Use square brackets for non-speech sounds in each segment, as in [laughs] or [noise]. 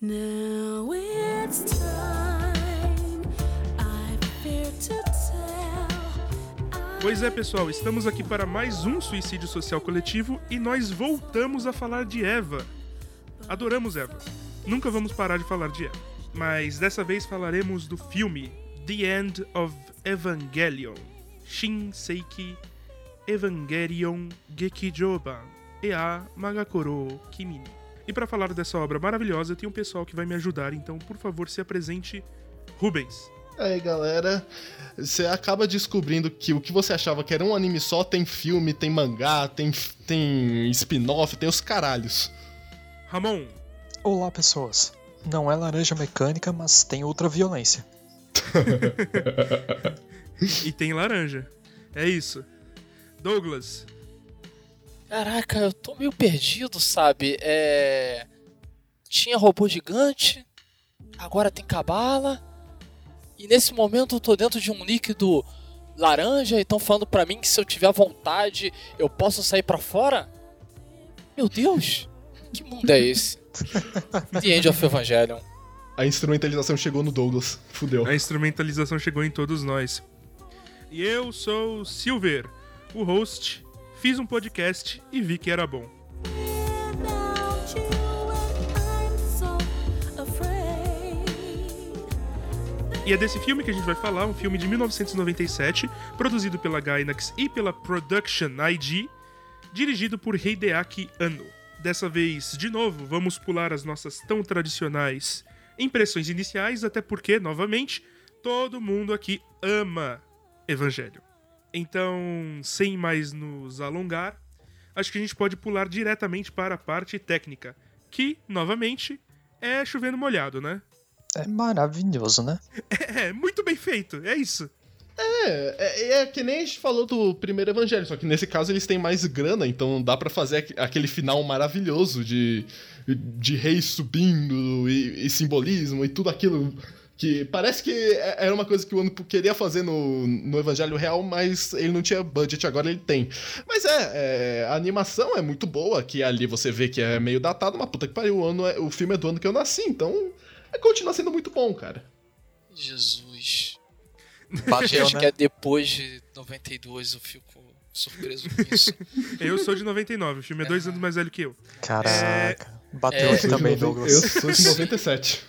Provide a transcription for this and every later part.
Now it's time. I fear to tell. Pois é, pessoal, estamos aqui para mais um suicídio social coletivo e nós voltamos a falar de Eva. Adoramos Eva. Nunca vamos parar de falar de Eva. Mas dessa vez falaremos do filme The End of Evangelion. Shinseiki Evangelion Gekijoban Ea Magakoro Kimi. E para falar dessa obra maravilhosa, tem um pessoal que vai me ajudar, então por favor se apresente, Rubens. Aí, galera, você acaba descobrindo que o que você achava que era um anime só tem filme, tem mangá, tem, tem spin-off, tem os caralhos. Ramon. Olá, pessoas. Não é laranja mecânica, mas tem outra violência. [laughs] e tem laranja. É isso. Douglas. Caraca, eu tô meio perdido, sabe? É. Tinha robô gigante, agora tem cabala. E nesse momento eu tô dentro de um líquido laranja e estão falando pra mim que se eu tiver vontade eu posso sair para fora? Meu Deus, que mundo é esse? [laughs] The End of Evangelion. A instrumentalização chegou no Douglas. Fudeu. A instrumentalização chegou em todos nós. E eu sou o Silver, o host. Fiz um podcast e vi que era bom. E é desse filme que a gente vai falar, um filme de 1997, produzido pela Gainax e pela Production ID, dirigido por Hideaki Anno. Dessa vez, de novo, vamos pular as nossas tão tradicionais impressões iniciais, até porque, novamente, todo mundo aqui ama Evangelho. Então, sem mais nos alongar, acho que a gente pode pular diretamente para a parte técnica, que, novamente, é chovendo molhado, né? É maravilhoso, né? [laughs] É, muito bem feito, é isso. É, é, é que nem a gente falou do primeiro evangelho, só que nesse caso eles têm mais grana, então dá pra fazer aqu- aquele final maravilhoso de, de reis subindo e, e simbolismo e tudo aquilo que parece que é- era uma coisa que o ano queria fazer no, no evangelho real, mas ele não tinha budget, agora ele tem. Mas é, é, a animação é muito boa, que ali você vê que é meio datado, mas puta que pariu, o, ano é- o filme é do ano que eu nasci, então é, continua sendo muito bom, cara. Jesus. [laughs] Bateu, Acho né? que é depois de 92 eu fico surpreso com isso. [laughs] Eu sou de 99, o filme é dois anos mais velho que eu. Caraca. Bateu É. aqui também, Douglas. Eu sou de 97.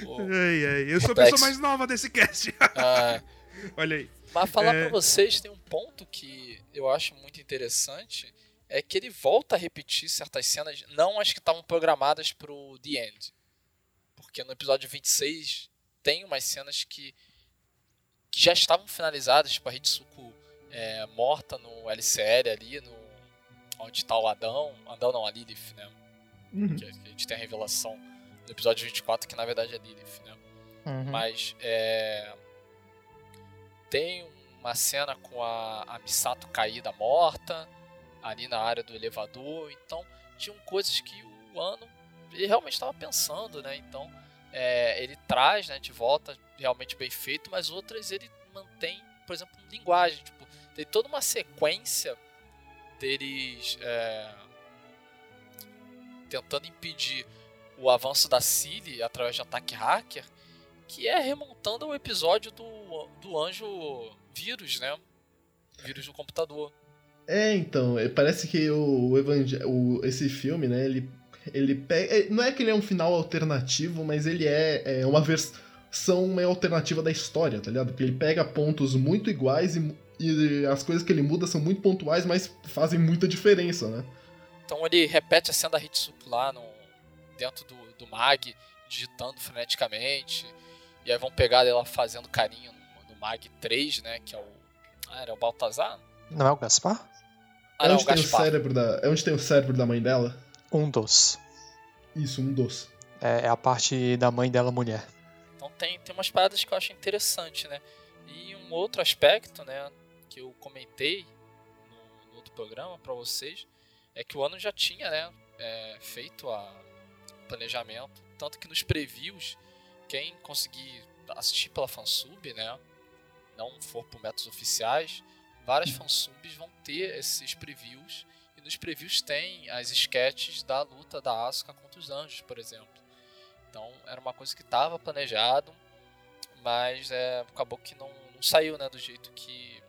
Ai, ai, eu sou a pessoa mais nova desse cast. Ah, [laughs] Olha aí. mas falar É. pra vocês tem um ponto que eu acho muito interessante. É que ele volta a repetir certas cenas, não as que estavam programadas pro The End. Porque no episódio 26 tem umas cenas que, que já estavam finalizadas, tipo a Hitsuko é, morta no LCL ali, no, onde tá o Adão. Adão não, a Lilith, né? Uhum. Que a gente tem a revelação episódio 24 que na verdade é Lilith, né? Uhum. Mas é, tem uma cena com a, a Misato caída morta ali na área do elevador. Então tinham coisas que o ano ele realmente estava pensando, né? Então é, ele traz, né, de volta realmente bem feito, mas outras ele mantém, por exemplo, linguagem. Tipo, tem toda uma sequência deles é, tentando impedir o avanço da Cilly através de ataque hacker, que é remontando ao episódio do, do anjo vírus, né? Vírus do computador. É, então, é, parece que o, o, evangel- o- esse filme, né, ele, ele pega. é, Não é que ele é um final alternativo, mas ele é, é uma versão meio alternativa da história, tá ligado? Porque ele pega pontos muito iguais e, e as coisas que ele muda são muito pontuais, mas fazem muita diferença, né? Então ele repete a cena da Hitsuko lá no, dentro do, do Mag, digitando freneticamente. E aí vão pegar ela fazendo carinho no, no Mag 3, né? Que é o. Ah, era o Baltazar? Não é o Gaspar? Ah, é, não, onde o tem o cérebro da, é onde tem o cérebro da mãe dela? Um dos. Isso, um dos. É, é a parte da mãe dela mulher. Então tem, tem umas paradas que eu acho interessante, né? E um outro aspecto, né, que eu comentei no, no outro programa para vocês, é que o ano já tinha, né, é, feito a planejamento, tanto que nos previews, quem conseguir assistir pela fansub, né, não for por métodos oficiais, várias fansubs vão ter esses previews e nos previews tem as sketches da luta da Asuka contra os anjos, por exemplo. Então era uma coisa que estava planejado, mas é, acabou que não, não saiu né, do jeito que,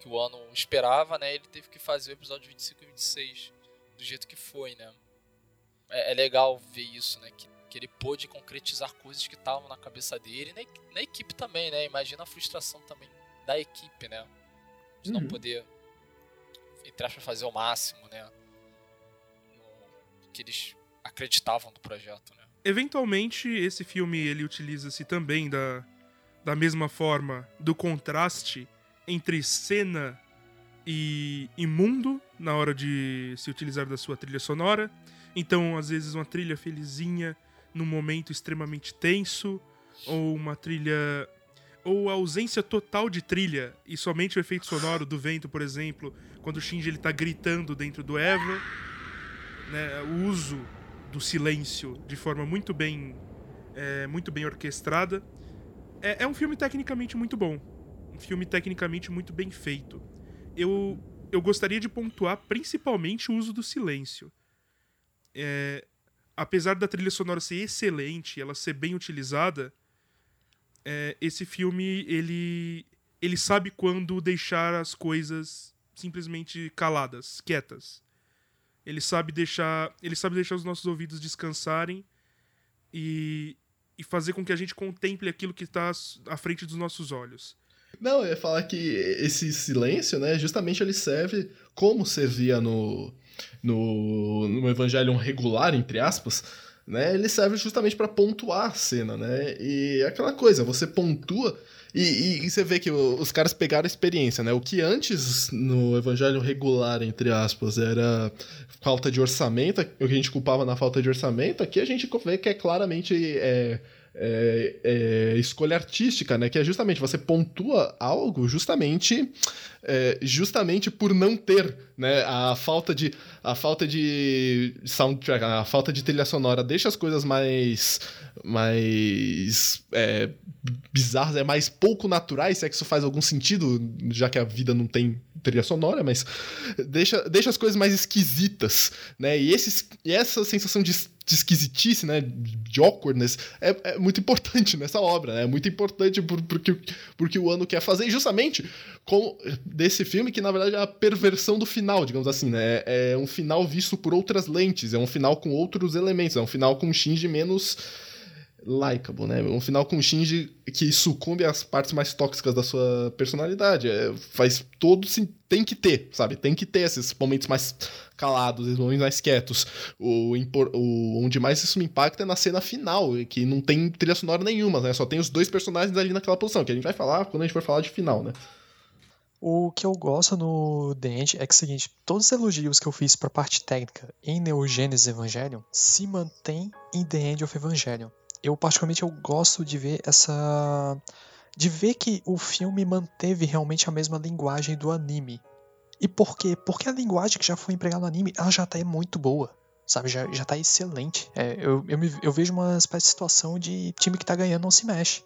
que o ano esperava, né? Ele teve que fazer o episódio 25 e 26 do jeito que foi, né? É, é legal ver isso, né? Que, que ele pôde concretizar coisas que estavam na cabeça dele e na, na equipe também, né? Imagina a frustração também da equipe, né? De não Uhum. poder, entre aspas, fazer o máximo, né? No que eles acreditavam do projeto, né? Eventualmente, esse filme ele utiliza-se também da, da mesma forma do contraste entre cena e, e mundo na hora de se utilizar da sua trilha sonora. Então, às vezes, uma trilha felizinha num momento extremamente tenso, ou uma trilha. ou a ausência total de trilha e somente o efeito sonoro do vento, por exemplo, quando o Shinji ele tá gritando dentro do Eva. Né, o uso do silêncio de forma muito bem é, muito bem orquestrada. É, é um filme tecnicamente muito bom. Um filme tecnicamente muito bem feito. Eu, eu gostaria de pontuar principalmente o uso do silêncio. É, apesar da trilha sonora ser excelente, ela ser bem utilizada, é, esse filme ele, ele sabe quando deixar as coisas simplesmente caladas, quietas. Ele sabe deixar, ele sabe deixar os nossos ouvidos descansarem e, e fazer com que a gente contemple aquilo que está à frente dos nossos olhos. Não, eu ia falar que esse silêncio, né, justamente ele serve como servia no, no, no Evangelion regular, entre aspas, né, ele serve justamente para pontuar a cena, né, e é aquela coisa, você pontua e, e- e você vê que os caras pegaram a experiência, né, o que antes no Evangelho regular, entre aspas, era falta de orçamento, o que a gente culpava na falta de orçamento, aqui a gente vê que é claramente... É, é, é, escolha artística, né? Que é justamente você pontua algo justamente é, justamente por não ter, né? A falta de a falta de soundtrack, a falta de trilha sonora deixa as coisas mais mais é, bizarras, é mais pouco naturais, se é que isso faz algum sentido, já que a vida não tem trilha sonora, mas deixa, deixa as coisas mais esquisitas, né? E, esses, e essa sensação de, de esquisitice, né? De awkwardness, é, é muito importante [laughs] nessa obra, né? É muito importante por, porque, porque o ano quer fazer, justamente como desse filme, que na verdade é a perversão do final, digamos assim, né? É um final visto por outras lentes, é um final com outros elementos, é um final com um Shinji menos likeable, né? Um final com Shinji que sucumbe às partes mais tóxicas da sua personalidade. É, faz todo sim, tem que ter, sabe? Tem que ter esses momentos mais calados, esses momentos mais quietos. O, o onde mais isso me impacta é na cena final, que não tem trilha sonora nenhuma, né? Só tem os dois personagens ali naquela posição, que a gente vai falar quando a gente for falar de final, né? O que eu gosto no The End é que é o seguinte, todos os elogios que eu fiz pra parte técnica em Neogênesis Evangelion se mantém em The End of Evangelion. Eu particularmente eu gosto de ver essa de ver que o filme manteve realmente a mesma linguagem do anime. E por quê? Porque a linguagem que já foi empregada no anime, ela já tá muito boa. Sabe, já, já tá excelente. É, eu, eu, me- eu vejo uma espécie de situação de time que tá ganhando não se mexe.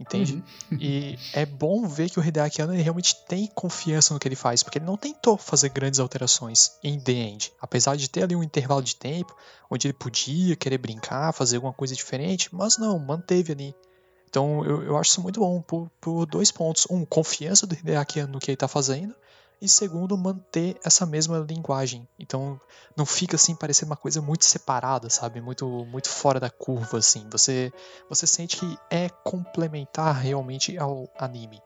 Entende? E é bom ver que o Hideaki Anno realmente tem confiança no que ele faz, porque ele não tentou fazer grandes alterações em The End. Apesar de ter ali um intervalo de tempo onde ele podia querer brincar, fazer alguma coisa diferente, mas não, manteve ali. Então eu, eu acho isso muito bom por, por dois pontos. Um, confiança do Hideaki Anno no que ele tá fazendo. E segundo, manter essa mesma linguagem. Então não fica assim parecendo uma coisa muito separada, sabe? Muito muito fora da curva assim. Você você sente que é complementar realmente ao anime.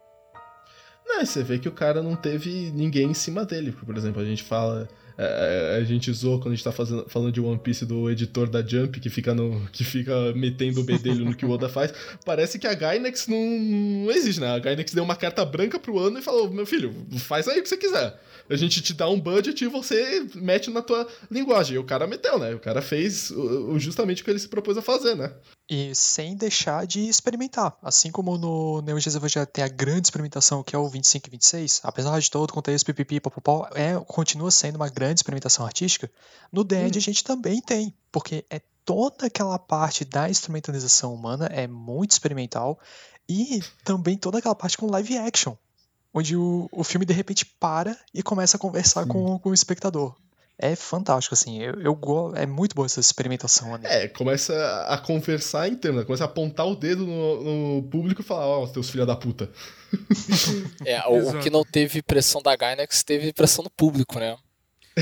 Não, você vê que o cara não teve ninguém em cima dele. Por exemplo, a gente fala. É, a gente zoou quando a gente tá fazendo, falando de One Piece do editor da Jump que fica, no, que fica metendo o bedelho no que o Oda faz. Parece que a Gainax não, não existe, né? A Gainax deu uma carta branca pro ano e falou: Meu filho, faz aí o que você quiser. A gente te dá um budget e você mete na tua linguagem. E o cara meteu, né? O cara fez justamente o que ele se propôs a fazer, né? E sem deixar de experimentar. Assim como no Neo Geo Evangelho tem a grande experimentação que é o 25 e 26, apesar de todo o contexto pipipi, popopó, é, continua sendo uma grande experimentação artística, no The End a gente também tem, porque é toda aquela parte da instrumentalização humana é muito experimental e também toda aquela parte com live action, onde o, o filme de repente para e começa a conversar com, com o espectador. É fantástico, assim. Eu, eu go- É muito boa essa experimentação ali. É, começa a conversar em termos, né? começa a apontar o dedo no, no público e falar, ó, teus filha da puta. [laughs] É, o, o que não teve pressão da Gainax teve pressão do público, né?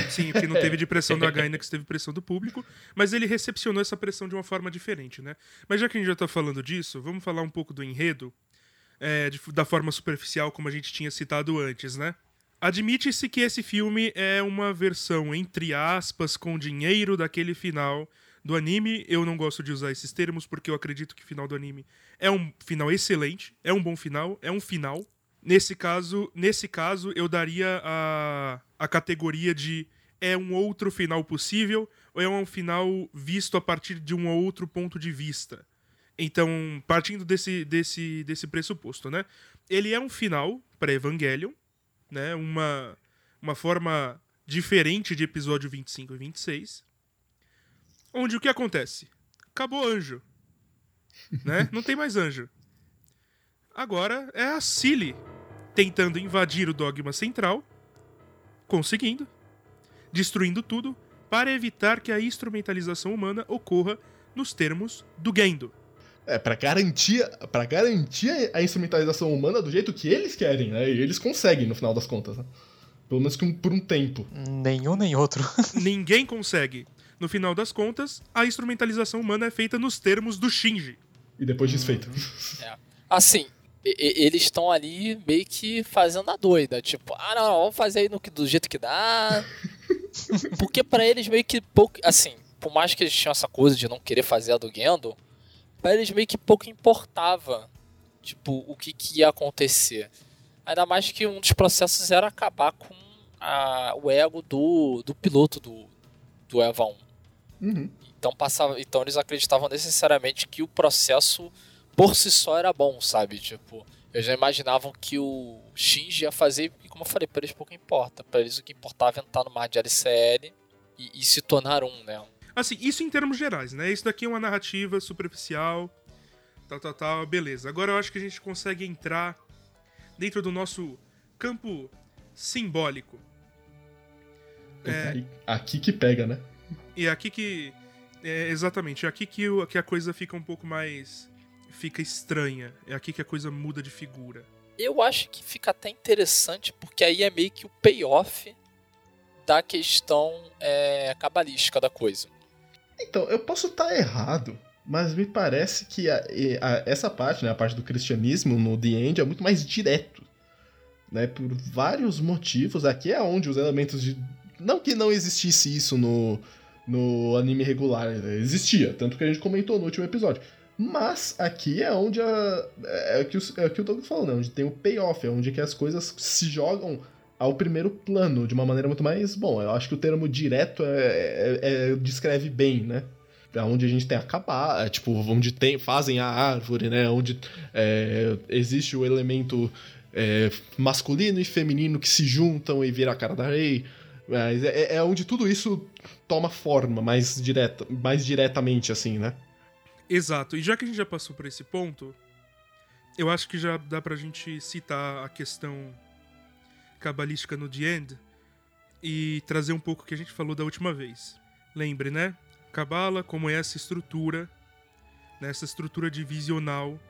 Sim, que não teve de pressão da Gainax teve pressão do público, mas ele recepcionou essa pressão de uma forma diferente, né? Mas já que a gente já tá falando disso, vamos falar um pouco do enredo, é, de- da forma superficial, como a gente tinha citado antes, né? Admite-se que esse filme é uma versão, entre aspas, com dinheiro daquele final do anime. Eu não gosto de usar esses termos porque eu acredito que o final do anime é um final excelente, é um bom final, é um final. Nesse caso, nesse caso eu daria a, a categoria de é um outro final possível ou é um final visto a partir de um outro ponto de vista. Então, partindo desse, desse, desse pressuposto, né? Ele é um final para Evangelion, né? Uma, uma forma diferente de episódio 25 e 26. Onde o que acontece? Acabou anjo. Né? [laughs] Não tem mais anjo. Agora é a Cilly tentando invadir o dogma central, conseguindo, destruindo tudo, para evitar que a instrumentalização humana ocorra nos termos do Gendo. É, pra garantir, pra garantir a instrumentalização humana do jeito que eles querem, né? E eles conseguem, no final das contas, né? Pelo menos que um- por um tempo. Nenhum nem outro. [laughs] Ninguém consegue. No final das contas, a instrumentalização humana é feita nos termos do Shinji. E depois desfeito. Assim, e- e- eles estão ali meio que fazendo a doida. Tipo, ah, não, vamos fazer aí no, do jeito que dá. [laughs] Porque pra eles meio que pouco. Assim, por mais que eles tinham essa coisa de não querer fazer a do Gendo, pra eles meio que pouco importava, tipo, o que, que ia acontecer. Ainda mais que um dos processos era acabar com a- o ego do, do piloto do, do Eva 1. Uhum. Então passava, então eles acreditavam necessariamente que o processo por si só era bom, sabe? Tipo, eles já imaginavam que o Shinji ia fazer, e como eu falei, para eles pouco importa. Para eles o que importava é entrar no mar de LCL e, e se tornar um, né? Assim, isso em termos gerais, né? Isso daqui é uma narrativa superficial, tal, tal, tal, beleza. Agora eu acho que a gente consegue entrar dentro do nosso campo simbólico. É. Aí- Aqui que pega, né? E é aqui que. É, exatamente, é aqui que, o- que a coisa fica um pouco mais. Fica estranha. É aqui que a coisa muda de figura. Eu acho que fica até interessante, porque aí é meio que o payoff da questão é, cabalística da coisa. Então, eu posso estar errado, mas me parece que a- a- essa parte, né, a parte do cristianismo no The End é muito mais direto. Né, por vários motivos. Aqui é onde os elementos de. Não que não existisse isso no, no anime regular, né, existia, tanto que a gente comentou no último episódio. Mas aqui é onde a, é, o que o, é o que o Douglas falou, né? Onde tem o payoff, é onde que as coisas se jogam ao primeiro plano de uma maneira muito mais. Bom, eu acho que o termo direto é, é- é- descreve bem, né? É onde a gente tem a cabá, é, tipo, onde tem, fazem a árvore, né? Onde é, existe o elemento é, masculino e feminino que se juntam e vira a cara da rei. Mas é, é onde tudo isso toma forma mais, direta, mais diretamente, assim, né? Exato. E já que a gente já passou por esse ponto, eu acho que já dá pra gente citar a questão cabalística no The End e trazer um pouco o que a gente falou da última vez. Lembre, né? Cabala, como é essa estrutura, né? essa estrutura divisional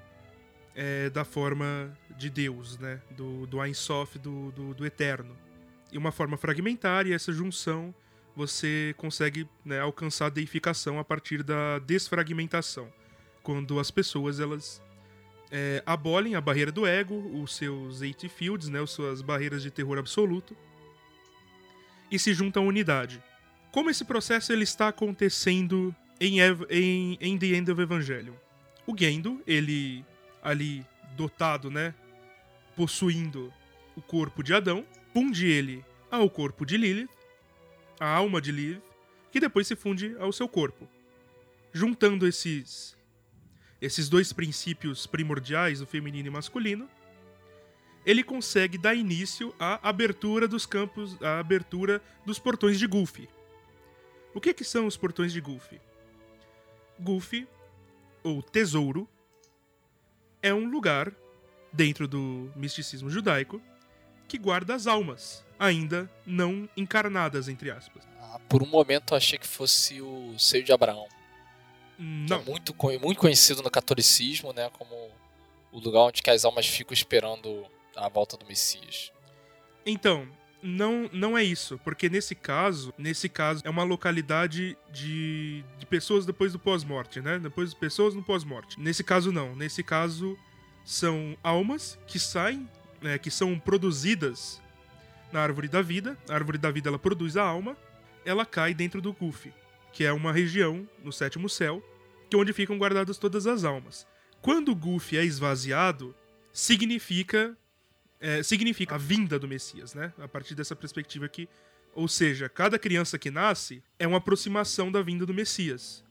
é, da forma de Deus, né? Do, do Ein Sof, do, do, do Eterno. E uma forma fragmentar, e essa junção você consegue né, alcançar a deificação a partir da desfragmentação, quando as pessoas elas é, abolem a barreira do ego, os seus eight fields, né, as suas barreiras de terror absoluto, e se juntam à unidade. Como esse processo ele está acontecendo em, Ev- em, em The End of Evangelion? O Gendo, ele ali dotado, né, possuindo o corpo de Adão, funde ele ao corpo de Lilith, a alma de Lilith, que depois se funde ao seu corpo. Juntando esses esses dois princípios primordiais, o feminino e masculino, ele consegue dar início à abertura dos campos, à abertura dos portões de Goofy. O que, que são os portões de Goofy? Goofy, ou tesouro, é um lugar dentro do misticismo judaico que guarda as almas, ainda não encarnadas, entre aspas. Ah, por um momento eu achei que fosse o seio de Abraão. que Não, É muito, muito conhecido no catolicismo, né? Como o lugar onde as almas ficam esperando a volta do Messias. Então, não, não é isso, porque nesse caso, nesse caso é uma localidade de, de pessoas depois do pós-morte, né? Depois de pessoas no pós-morte. Nesse caso não, nesse caso são almas que saem, né, que são produzidas na árvore da vida. A árvore da vida ela produz a alma, ela cai dentro do Gufi, que é uma região no sétimo céu, que é onde ficam guardadas todas as almas. Quando o Gufi é esvaziado, significa é, significa a vinda do Messias, né? A partir dessa perspectiva aqui. Ou seja, cada criança que nasce é uma aproximação da vinda do Messias.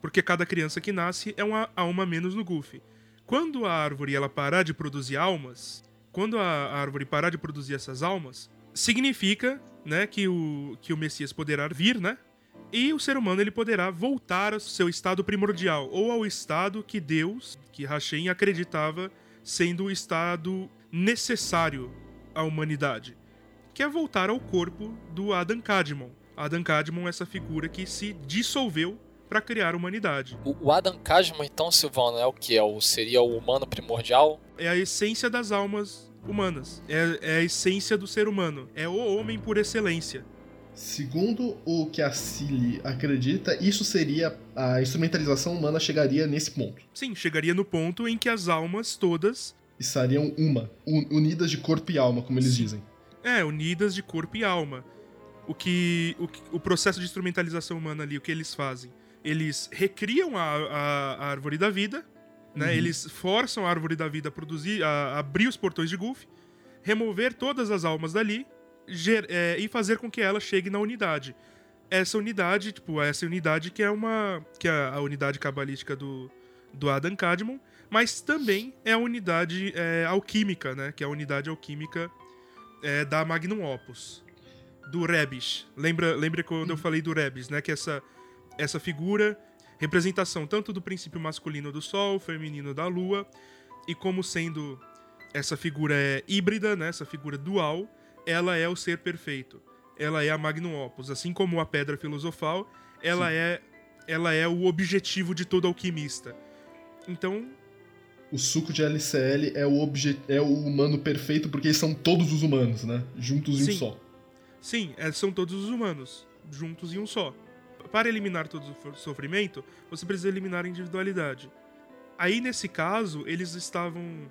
Porque cada criança que nasce é uma alma menos no Goofy. Quando a árvore ela parar de produzir almas, quando a árvore parar de produzir essas almas, significa, né, que o, que o Messias poderá vir, né? E o ser humano ele poderá voltar ao seu estado primordial, ou ao estado que Deus, que Hashem acreditava sendo o estado necessário à humanidade, que é voltar ao corpo do Adam Kadmon. Adam Kadmon é essa figura que se dissolveu para criar a humanidade. O, Adam Kajman, então, Silvano, é o que? É o, seria o humano primordial? É a essência das almas humanas. É, é a essência do ser humano. É o homem por excelência. Segundo o que a Cilly acredita, isso seria. A instrumentalização humana chegaria nesse ponto. Sim, chegaria no ponto em que as almas todas, Estariam uma, un- unidas de corpo e alma, como eles Sim. dizem. é, unidas de corpo e alma. O que, o o processo de instrumentalização humana ali, o que eles fazem? Eles recriam a, a- a árvore da vida, né? Uhum. Eles forçam a árvore da vida a produzir, a abrir os portões de Gulf, remover todas as almas dali ger- é, e fazer com que ela chegue na unidade. Essa unidade, tipo, essa unidade que é uma. que é a unidade cabalística do, do Adam Kadmon, mas também é a unidade é, alquímica, né? Que é a unidade alquímica é, da Magnum Opus. Do Rebis. Lembra, lembra quando eu falei do Rebis, né? Que essa, essa figura, representação tanto do princípio masculino do Sol, feminino da Lua, e como sendo essa figura é híbrida, né? Essa figura dual, ela é o ser perfeito. Ela é a Magnum Opus. Assim como a pedra filosofal, ela é, ela é o objetivo de todo alquimista. Então, O suco de LCL é o, obje- é o humano perfeito porque são todos os humanos, né? Juntos em Sim. um só. Sim, é, são todos os humanos, juntos em um só. Para eliminar todo o sofrimento, você precisa eliminar a individualidade. Aí, nesse caso, eles estavam,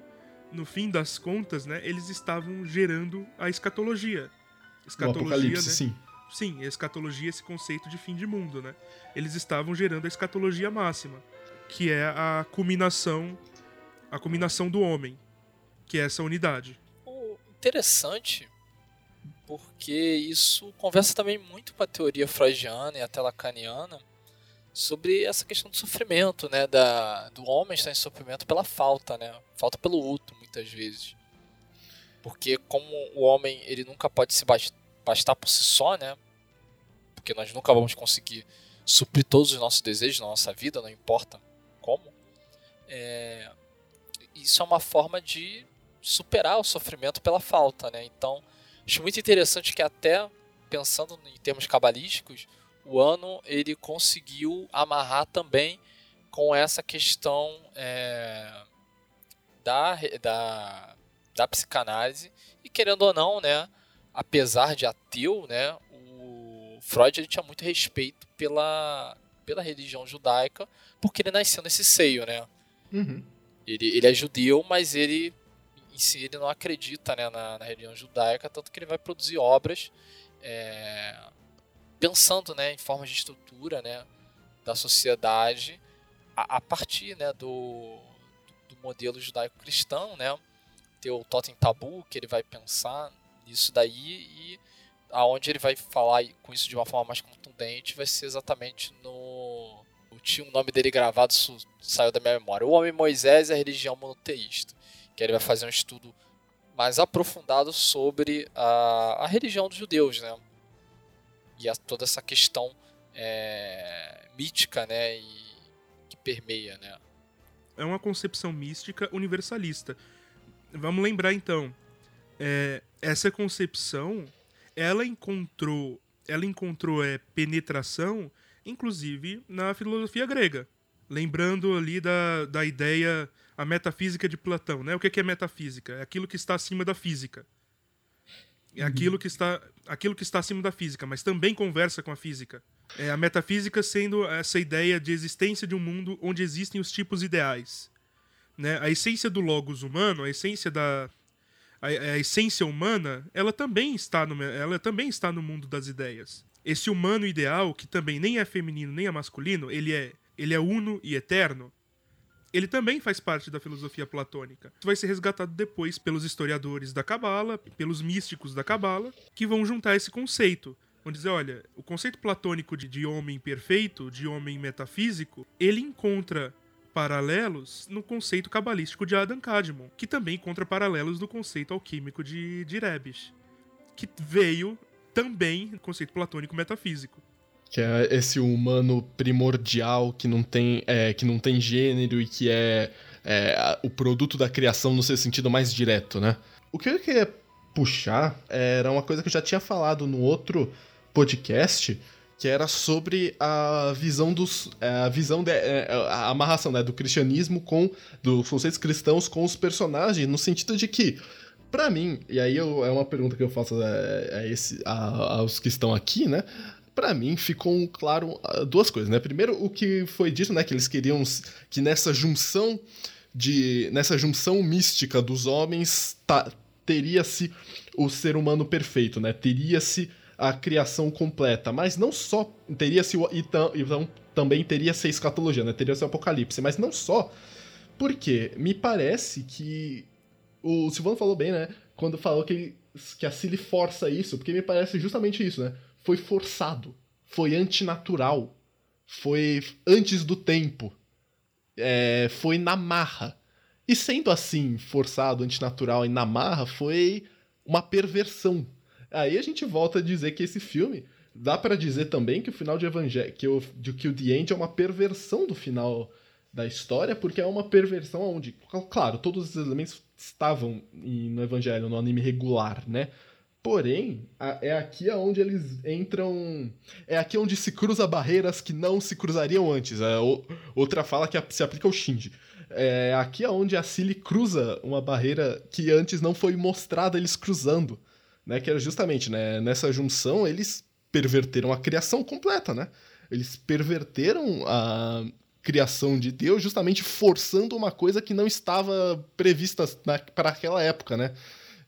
no fim das contas, né? Eles estavam gerando a escatologia. O Escatologia, apocalipse, né? sim. Sim, a escatologia, esse conceito de fim de mundo, né? Eles estavam gerando a escatologia máxima, que é a culminação, a culminação do homem, que é essa unidade. O interessante, porque isso conversa também muito com a teoria freudiana e até lacaniana sobre essa questão do sofrimento, né, da, do homem estar em sofrimento pela falta, né, falta pelo luto muitas vezes, porque como o homem ele nunca pode se bas- bastar por si só, né, porque nós nunca vamos conseguir suprir todos os nossos desejos na nossa vida, não importa como, é, isso é uma forma de superar o sofrimento pela falta, né? Então, acho muito interessante que até pensando em termos cabalísticos, o ano ele conseguiu amarrar também com essa questão é, da, da, da psicanálise e querendo ou não, né? Apesar de ateu, né? O Freud ele tinha muito respeito pela, pela religião judaica porque ele nasceu nesse seio, né? Uhum. Ele, ele é judeu, mas ele em si ele não acredita né, na, na religião judaica, tanto que ele vai produzir obras é, pensando né, em formas de estrutura né, da sociedade a, a partir né, do, do modelo judaico-cristão, né, ter o totem tabu, que ele vai pensar nisso daí e aonde ele vai falar com isso de uma forma mais contundente vai ser exatamente no tinha o nome dele gravado, saiu da minha memória. O Homem Moisés e a religião monoteísta. Que ele vai fazer um estudo mais aprofundado sobre a, a religião dos judeus, né? E a, toda essa questão é, mítica, né? E que permeia, né? é uma concepção mística universalista. Vamos lembrar então, é, essa concepção, ela encontrou, ela encontrou é, penetração, inclusive na filosofia grega. Lembrando ali da, da ideia, a metafísica de Platão, né? O que é metafísica? É aquilo que está acima da física. É aquilo que está, aquilo que está acima da física, mas também conversa com a física. É a metafísica sendo essa ideia de existência de um mundo onde existem os tipos ideais. Né? A essência do logos humano, a essência da a, a essência humana, ela também está no ela também está no mundo das ideias. Esse humano ideal, que também nem é feminino nem é masculino, ele é ele é uno e eterno. Ele também faz parte da filosofia platônica. Isso vai ser resgatado depois pelos historiadores da Cabala, pelos místicos da Cabala, que vão juntar esse conceito. Vão dizer, olha, o conceito platônico de, de homem perfeito, de homem metafísico, ele encontra paralelos no conceito cabalístico de Adam Kadmon, que também encontra paralelos no conceito alquímico de, de que veio também do conceito platônico metafísico. Que é esse humano primordial que não tem, é, que não tem gênero e que é, é, a- o produto da criação no seu sentido mais direto, né? O que eu queria puxar era uma coisa que eu já tinha falado no outro podcast, que era sobre a visão dos. é, a visão de, é, a amarração né, do cristianismo com. dos conceitos cristãos com os personagens, no sentido de que. Pra mim, e aí eu- é uma pergunta que eu faço é, a esse, a- aos que estão aqui, né? Pra mim ficou claro ah, duas coisas, né? Primeiro, o que foi dito, né? Que eles queriam que nessa junção de. nessa junção mística dos homens tá- teria-se o ser humano perfeito, né? Teria-se a criação completa. Mas não só. Teria-se o. Então, então também teria-se a escatologia, né? Teria-se o apocalipse. Mas não só. Porque me parece que. O Silvano falou bem, né? Quando falou que, que a Cilly força isso, porque me parece justamente isso, né? Foi forçado. Foi antinatural. Foi antes do tempo. É, foi na marra. E sendo assim, forçado, antinatural e na marra, foi uma perversão. Aí a gente volta a dizer que esse filme. Dá pra dizer também que o final de Evangelho. Que o, que o The End é uma perversão do final da história, porque é uma perversão onde, claro, todos os elementos estavam no Evangelho, no anime regular, né? Porém, é aqui aonde eles entram. É aqui onde se cruza barreiras que não se cruzariam antes. É outra fala que se aplica ao Shinji. É aqui aonde a Cilly cruza uma barreira que antes não foi mostrada eles cruzando. Né? Que era justamente, né? Nessa junção, eles perverteram a criação completa, né? Eles perverteram a criação de Deus justamente forçando uma coisa que não estava prevista para aquela época, né?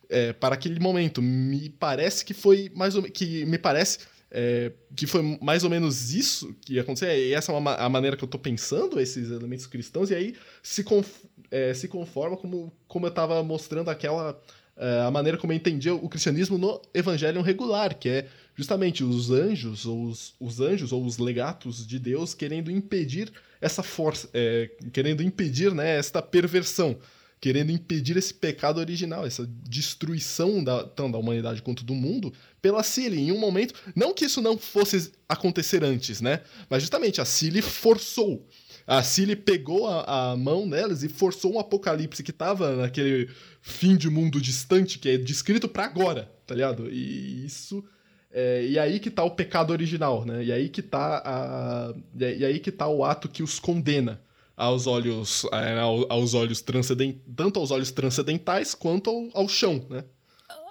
É, para aquele momento. Me parece que foi mais ou que me parece é, que foi mais ou menos isso que ia acontecer. E essa é uma, ma- a maneira que eu tô pensando esses elementos cristãos e aí se, conf- é, se conforma como, como eu tava mostrando aquela é, a maneira como eu entendia o cristianismo no evangelho regular, que é justamente os anjos ou os, os anjos ou os legatos de Deus querendo impedir essa força, é, querendo impedir, né, esta perversão, querendo impedir esse pecado original, essa destruição da, tanto da humanidade quanto do mundo pela Cilly, em um momento, não que isso não fosse acontecer antes, né, mas justamente a Cilly forçou, a Cilly pegou a, a mão nelas e forçou um apocalipse que tava naquele fim de mundo distante que é descrito pra agora, tá ligado? E isso é, e aí que tá o pecado original, né? E aí que tá a, e aí que tá o ato que os condena aos olhos é, ao- aos olhos transcendentes, tanto aos olhos transcendentais quanto ao, ao chão, né?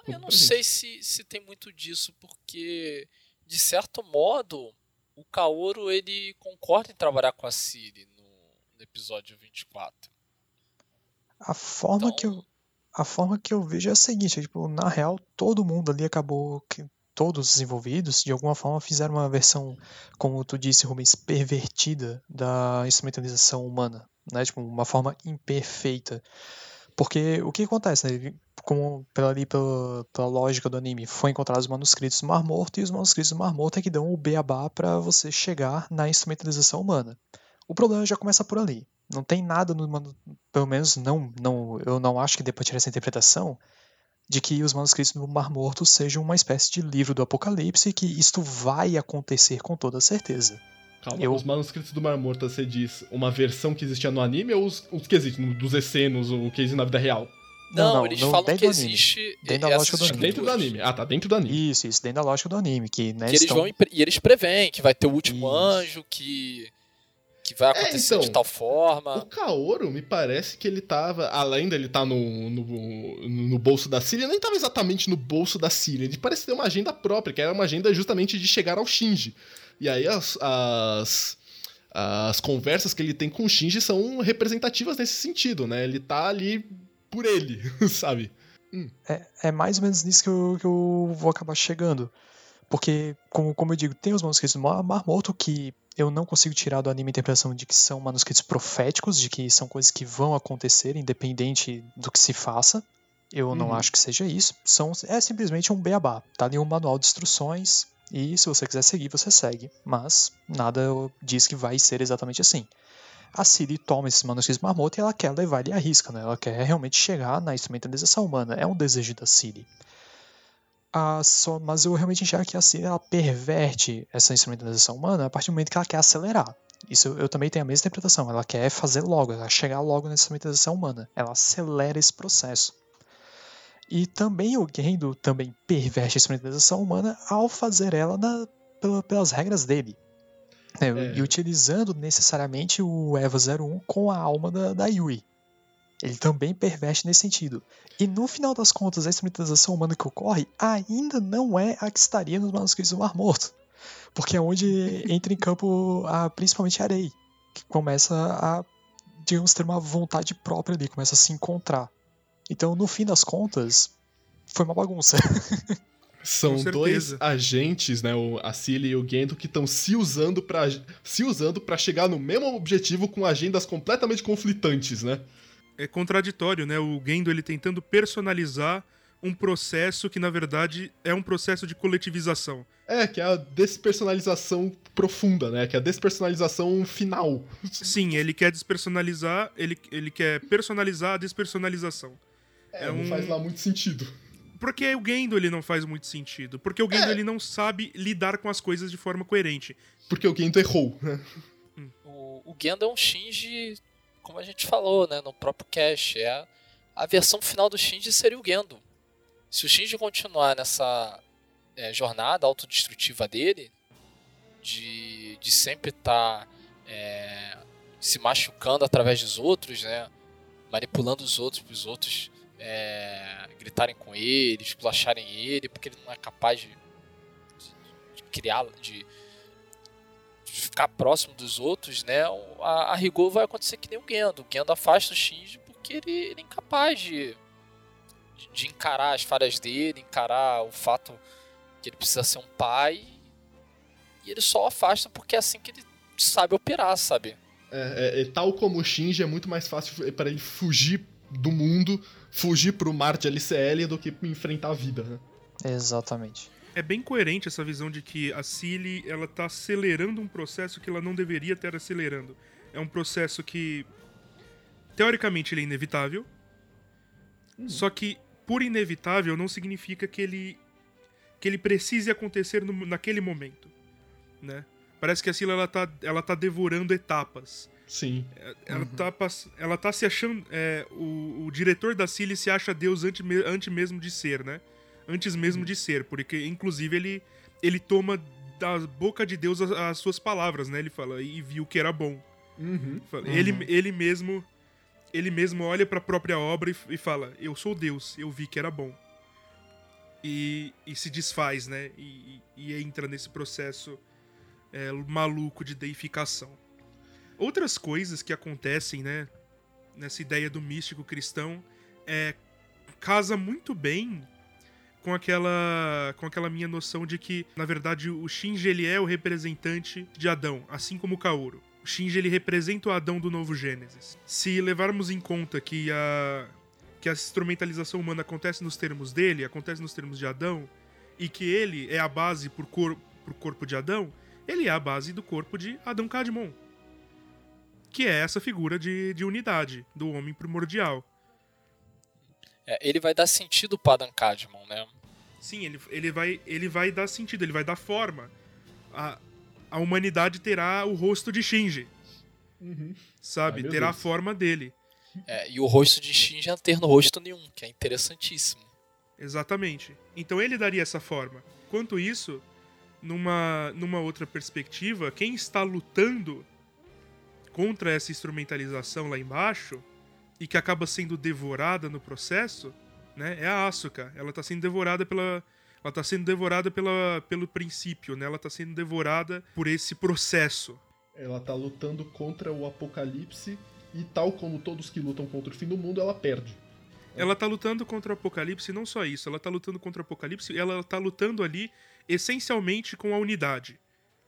Eu não sei se, se tem muito disso, porque, de certo modo, o Kaoru ele concorda em trabalhar com a Siri no, no episódio 24. A forma Então- que eu a forma que eu vejo é a seguinte, é, tipo, na real, todo mundo ali acabou que todos os envolvidos de alguma forma fizeram uma versão, como tu disse, Rubens, pervertida da instrumentalização humana, né? Tipo, uma forma imperfeita. Porque o que acontece, né? Como pela, ali pela, pela lógica do anime, foi encontrados os manuscritos do Mar Morto e os manuscritos do Mar Morto é que dão o beabá para você chegar na instrumentalização humana. O problema já começa por ali. Não tem nada no pelo menos não, não, eu não acho que para tirar essa interpretação de que os manuscritos do Mar Morto sejam uma espécie de livro do Apocalipse e que isto vai acontecer com toda certeza. Calma, Eu- os manuscritos do Mar Morto, você diz uma versão que existia no anime ou os, os que existem, dos essenos, o que existe na vida real? Não, Não, não, eles não, falam que do anime. existe. Dentro da lógica do anime. Dentro do anime. Ah, tá dentro do anime. Isso, isso, dentro da lógica do anime, que, né, Que eles estão- vão, e eles preveem que vai ter o último Isso. anjo, que, que vai acontecer então, de tal forma. O Kaoru, me parece que ele tava, além dele estar no, no, no bolso da Síria, nem tava exatamente no bolso da Síria. Ele parece ter uma agenda própria, que era uma agenda justamente de chegar ao Shinji. E aí as, as, as conversas que ele tem com o Shinji são representativas nesse sentido, né? Ele tá ali por ele, [laughs] sabe? É, é mais ou menos nisso que eu, que eu vou acabar chegando. Porque, como, como eu digo, tem os manuscritos do Mar, Mar Morto que eu não consigo tirar do anime a interpretação de que são manuscritos proféticos, de que são coisas que vão acontecer, independente do que se faça. Eu não Uhum. acho que seja isso. São, é simplesmente um beabá. Tá ali um manual de instruções e se você quiser seguir, você segue. Mas nada diz que vai ser exatamente assim. A Ciri toma esses manuscritos marmota e ela quer levar ele à risca, né? Ela quer realmente chegar na instrumentalização humana. É um desejo da Ciri. Ah, só, mas eu realmente enxergo que a ela perverte essa instrumentalização humana a partir do momento que ela quer acelerar. Isso eu, também tenho a mesma interpretação. Ela quer fazer logo, ela chegar logo na instrumentalização humana. Ela acelera esse processo. E também o Gendo também perverte a instrumentalização humana ao fazer ela na- pela- pelas regras dele. né, É. E utilizando necessariamente o EVA 01 com a alma da, da Yui. Ele também perverte nesse sentido. E no final das contas, a instrumentalização humana que ocorre ainda não é a que estaria nos manuscritos do Mar Morto. Porque é onde [laughs] entra em campo a, principalmente a Arei, que começa a, digamos, ter uma vontade própria ali, começa a se encontrar. Então, no fim das contas, foi uma bagunça. [laughs] São dois agentes, né, o, a Cilly e o Gendo, que estão se usando para se usando para chegar no mesmo objetivo com agendas completamente conflitantes, né? É contraditório, né? O Gendo ele tentando personalizar um processo que na verdade é um processo de coletivização. É, que é a despersonalização profunda, né? Que é a despersonalização final. [laughs] Sim, ele quer despersonalizar, ele, ele quer personalizar a despersonalização. É, É não um- faz lá muito sentido. Porque o Gendo ele não faz muito sentido. Porque o Gendo É. ele não sabe lidar com as coisas de forma coerente. Porque o Gendo errou, né? O, o Gendo é um Shinji, como a gente falou, né, no próprio cast. É a, versão final do Shinji seria o Gendo. Se o Shinji continuar nessa é, jornada autodestrutiva dele, de, de sempre estar se machucando através dos outros, né, manipulando os outros para os outros é, gritarem com ele, esculacharem ele, porque ele não é capaz de, de- de criar, de ficar próximo dos outros, né? A, a rigor vai acontecer que nem o Gendo. O Gendo afasta o Shinji porque ele, ele é incapaz de, de, de encarar as falhas dele, encarar o fato que ele precisa ser um pai. E ele só afasta porque é assim que ele sabe operar, sabe? É, é- é tal como o Shinji, é muito mais fácil para ele fugir do mundo, fugir pro mar de LCL do que enfrentar a vida, né? Exatamente. É bem coerente essa visão de que a Cilly ela tá acelerando um processo que ela não deveria estar acelerando. É um processo que teoricamente ele é inevitável. Só que por inevitável não significa que ele que ele precise acontecer no- naquele momento, né? Parece que a Cilly ela tá ela tá devorando etapas. Sim. Ela, tá, pass- ela tá se achando. é, o, o diretor da Cilly se acha Deus antes, antes mesmo de ser, né? Antes mesmo de ser, porque inclusive ele, ele toma da boca de Deus as, as suas palavras, né? Ele fala, e viu que era bom. Uhum. Ele, ele mesmo. Ele mesmo olha pra própria obra e, e fala: Eu sou Deus, eu vi que era bom. E, e se desfaz, né? E, e- e entra nesse processo é, maluco de deificação. Outras coisas que acontecem, né? Nessa ideia do místico cristão é casa muito bem com aquela com aquela minha noção de que na verdade o Shinji ele é o representante de Adão, assim como o Kaoru. O Shinji ele representa o Adão do novo Gênesis. Se levarmos em conta que a que a instrumentalização humana acontece nos termos dele, acontece nos termos de Adão, e que ele é a base por, cor, por corpo de Adão, ele é a base do corpo de Adão Kadmon. Que é essa figura de, de unidade, do homem primordial. É, ele vai dar sentido para Dan Cadmon, né? Sim, ele, ele, vai, ele vai dar sentido, ele vai dar forma. A, a humanidade terá o rosto de Shinji, Uhum. sabe? Ai, terá a Deus. forma dele. É, e o rosto de Shinji não ter no rosto nenhum, que é interessantíssimo. Exatamente. Então ele daria essa forma. Quanto isso, numa, numa outra perspectiva, quem está lutando contra essa instrumentalização lá embaixo e que acaba sendo devorada no processo, né, é a Asuka. Ela está sendo devorada pela ela tá sendo devorada pela, pelo princípio, né? Ela tá sendo devorada por esse processo. Ela tá lutando contra o apocalipse e tal como todos que lutam contra o fim do mundo, ela perde. Ela tá lutando contra o apocalipse, e não só isso, ela tá lutando contra o apocalipse, ela tá lutando ali essencialmente com a unidade.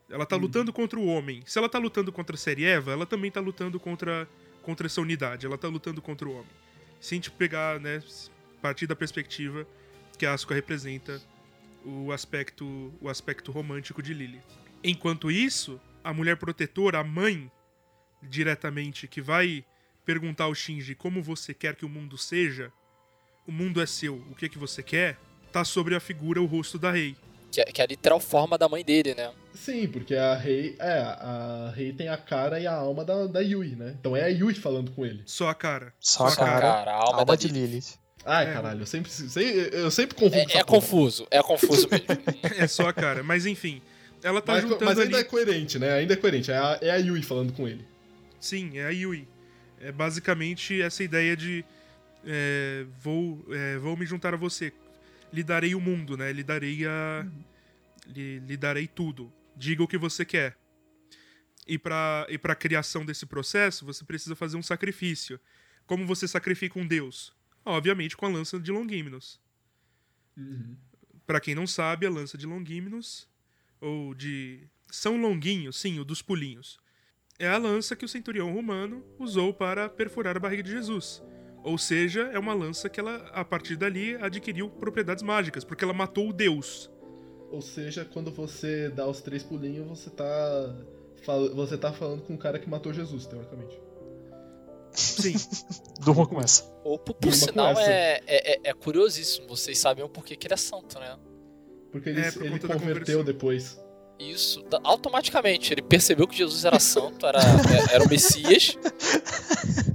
Ela tá lutando contra o homem. Se ela tá lutando contra a série Eva, ela também tá lutando contra, contra essa unidade. Ela tá lutando contra o homem. Se a gente pegar, né, partir da perspectiva que a Asuka representa o aspecto, o aspecto romântico de Lily. Enquanto isso, a mulher protetora, a mãe, diretamente, que vai perguntar ao Shinji como você quer que o mundo seja, o mundo é seu, o que que você quer, tá sobre a figura, o rosto da Rei. Que é, que é a literal forma da mãe dele, né? Sim, porque a Rei. É, a Rei tem a cara e a alma da, da Yui, né? Então é a Yui falando com ele. Só a cara. Só a Só a cara, cara, a alma alma da de Lilith. Lilith. Ai, É. caralho, eu sempre, eu sempre confundo É, é confuso, é confuso mesmo. [laughs] É só a cara. Mas enfim, ela tá Mas, juntando mas ainda ali. é coerente, né? Ainda é coerente. É a, é a Yui falando com ele. Sim, é a Yui. É basicamente essa ideia de é, vou, é, vou me juntar a você. Lhe darei o mundo, né? Lhe darei a. Lhe, lhe darei tudo. Diga o que você quer. E para e pra criação desse processo, você precisa fazer um sacrifício. Como você sacrifica um deus? Obviamente com a lança de Longiminus. Pra quem não sabe, a lança de Longiminus, ou de São Longuinho, sim, o dos pulinhos, é a lança que o centurião romano usou para perfurar a barriga de Jesus. Ou seja, é uma lança que ela, a partir dali, adquiriu propriedades mágicas, porque ela matou o deus. Ou seja, quando você dá os três pulinhos, você tá. Você tá falando com o cara que matou Jesus, teoricamente. Sim, [laughs] Durma com essa. Ou, por, por sinal, é, é, é- é curiosíssimo. Vocês sabem o porquê que ele é santo, né? Porque ele, É, por ele converteu depois. Isso, automaticamente. Ele percebeu que Jesus era santo, era, [laughs] é- era o Messias. [laughs]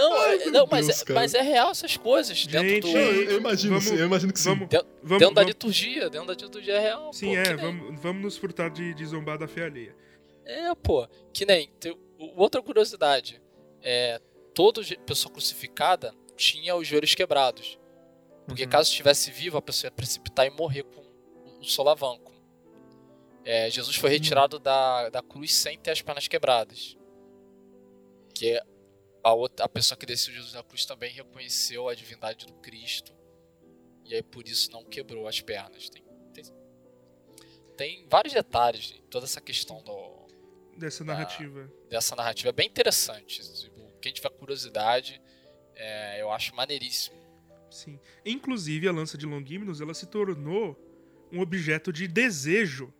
Não, Ai, é- não mas, Deus, é, mas é real essas coisas. Dentro, Gente, do, eu, eu imagino, vamos- sim, eu imagino que sim. vamos, dentro, vamos, dentro da vamos- liturgia. Dentro da liturgia é real. sim, pô, é, vamos, vamos nos furtar de, de zombar da fé alheia. É, pô. Que nem. tem- o- outra curiosidade. É, toda pessoa crucificada tinha os joelhos quebrados. Porque Uhum. caso estivesse vivo, a pessoa ia precipitar e morrer com o solavanco. É, Jesus foi retirado da, da cruz sem ter as pernas quebradas. Que é a, outra, a pessoa que desceu Jesus da cruz também reconheceu a divindade do Cristo. E aí por isso não quebrou as pernas. Tem, tem, tem vários detalhes em toda essa questão do, Dessa narrativa. dessa narrativa. É bem interessante. Tipo, Quem tiver curiosidade, é, eu acho maneiríssimo. Sim. Inclusive, a lança de Longiminus, ela se tornou um objeto de desejo,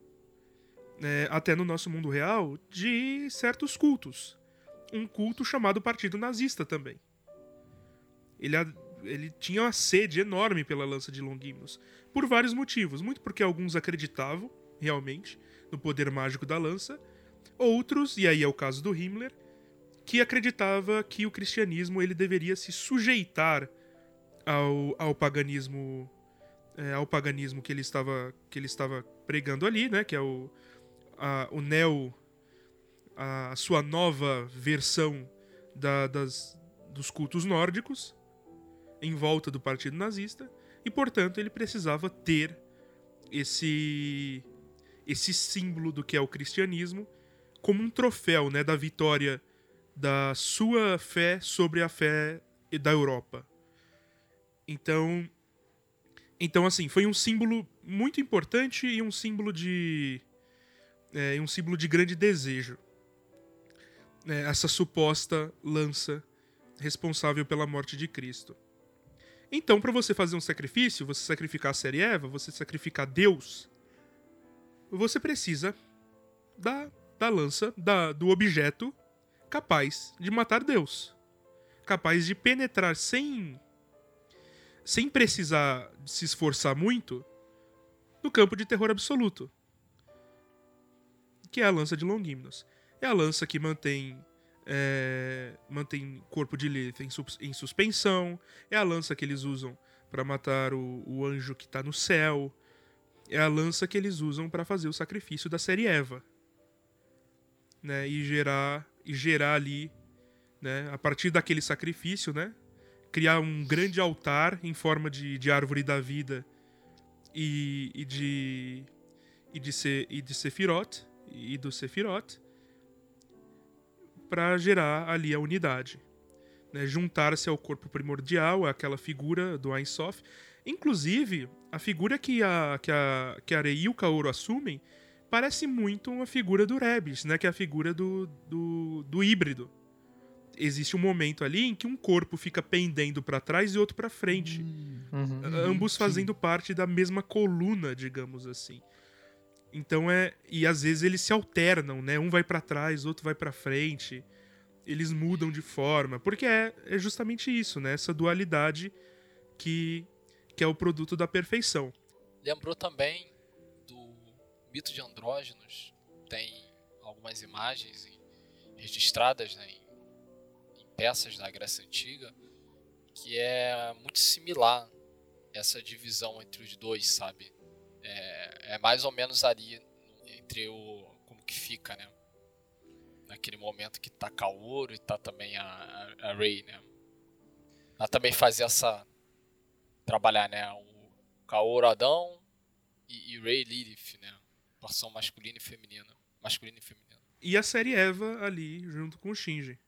né, até no nosso mundo real, de certos cultos. Um culto chamado Partido Nazista também. Ele, ele tinha uma sede enorme pela lança de Longiminus, por vários motivos. Muito porque alguns acreditavam, realmente, no poder mágico da lança. Outros, e aí é o caso do Himmler, que acreditava que o cristianismo ele deveria se sujeitar ao, ao paganismo é, ao paganismo que ele estava que ele estava pregando ali, né? Que é o a, o neo a sua nova versão da- das, dos cultos nórdicos em volta do partido nazista e portanto ele precisava ter esse esse símbolo do que é o cristianismo como um troféu, né, da vitória da sua fé sobre a fé da Europa. Então, então assim, foi um símbolo muito importante e um símbolo de é, um símbolo de grande desejo. É, essa suposta lança responsável pela morte de Cristo. Então, para você fazer um sacrifício, você sacrificar a série Eva, você sacrificar Deus, você precisa da, da lança, da, do objeto capaz de matar Deus. Capaz de penetrar sem sem precisar se esforçar muito no campo de terror absoluto. Que é a lança de Longiminus. É a lança que mantém é, mantém corpo de Lilith em, em suspensão. É a lança que eles usam para matar o, o anjo que tá no céu. É a lança que eles usam para fazer o sacrifício da série Eva. Né? E gerar, e gerar ali, né? a partir daquele sacrifício, né? criar um grande altar em forma de, de árvore da vida e, e de e de se, e de Sephiroth e do Sephiroth para gerar ali a unidade, né? juntar-se ao corpo primordial, aquela figura do Ein Sof. Inclusive, a figura que a que a que a Rei e o Kaoru assumem parece muito uma figura do Rebis, né? Que é a figura do, do, do híbrido. Existe um momento ali em que um corpo fica pendendo para trás e outro para frente Uhum. ambos fazendo parte da mesma coluna, digamos assim. Então é e às vezes eles se alternam, né? Um vai pra trás, outro vai pra frente. Eles mudam de forma, porque é, é justamente isso, né? Essa dualidade que que é o produto da perfeição. Lembrou também do mito de andrógenos. Tem algumas imagens registradas né, em, em peças da Grécia Antiga que é muito similar essa divisão entre os dois, sabe? É, é mais ou menos ali entre o como que fica, né? Naquele momento que tá Kaoru e tá também a, a, a Rei, né? Ela também fazia essa trabalhar, né? O Kaoru Adão e, e Rei Lilith, né? Porção masculina e feminina. Masculina e feminina. E a série Eva ali junto com o Shinji.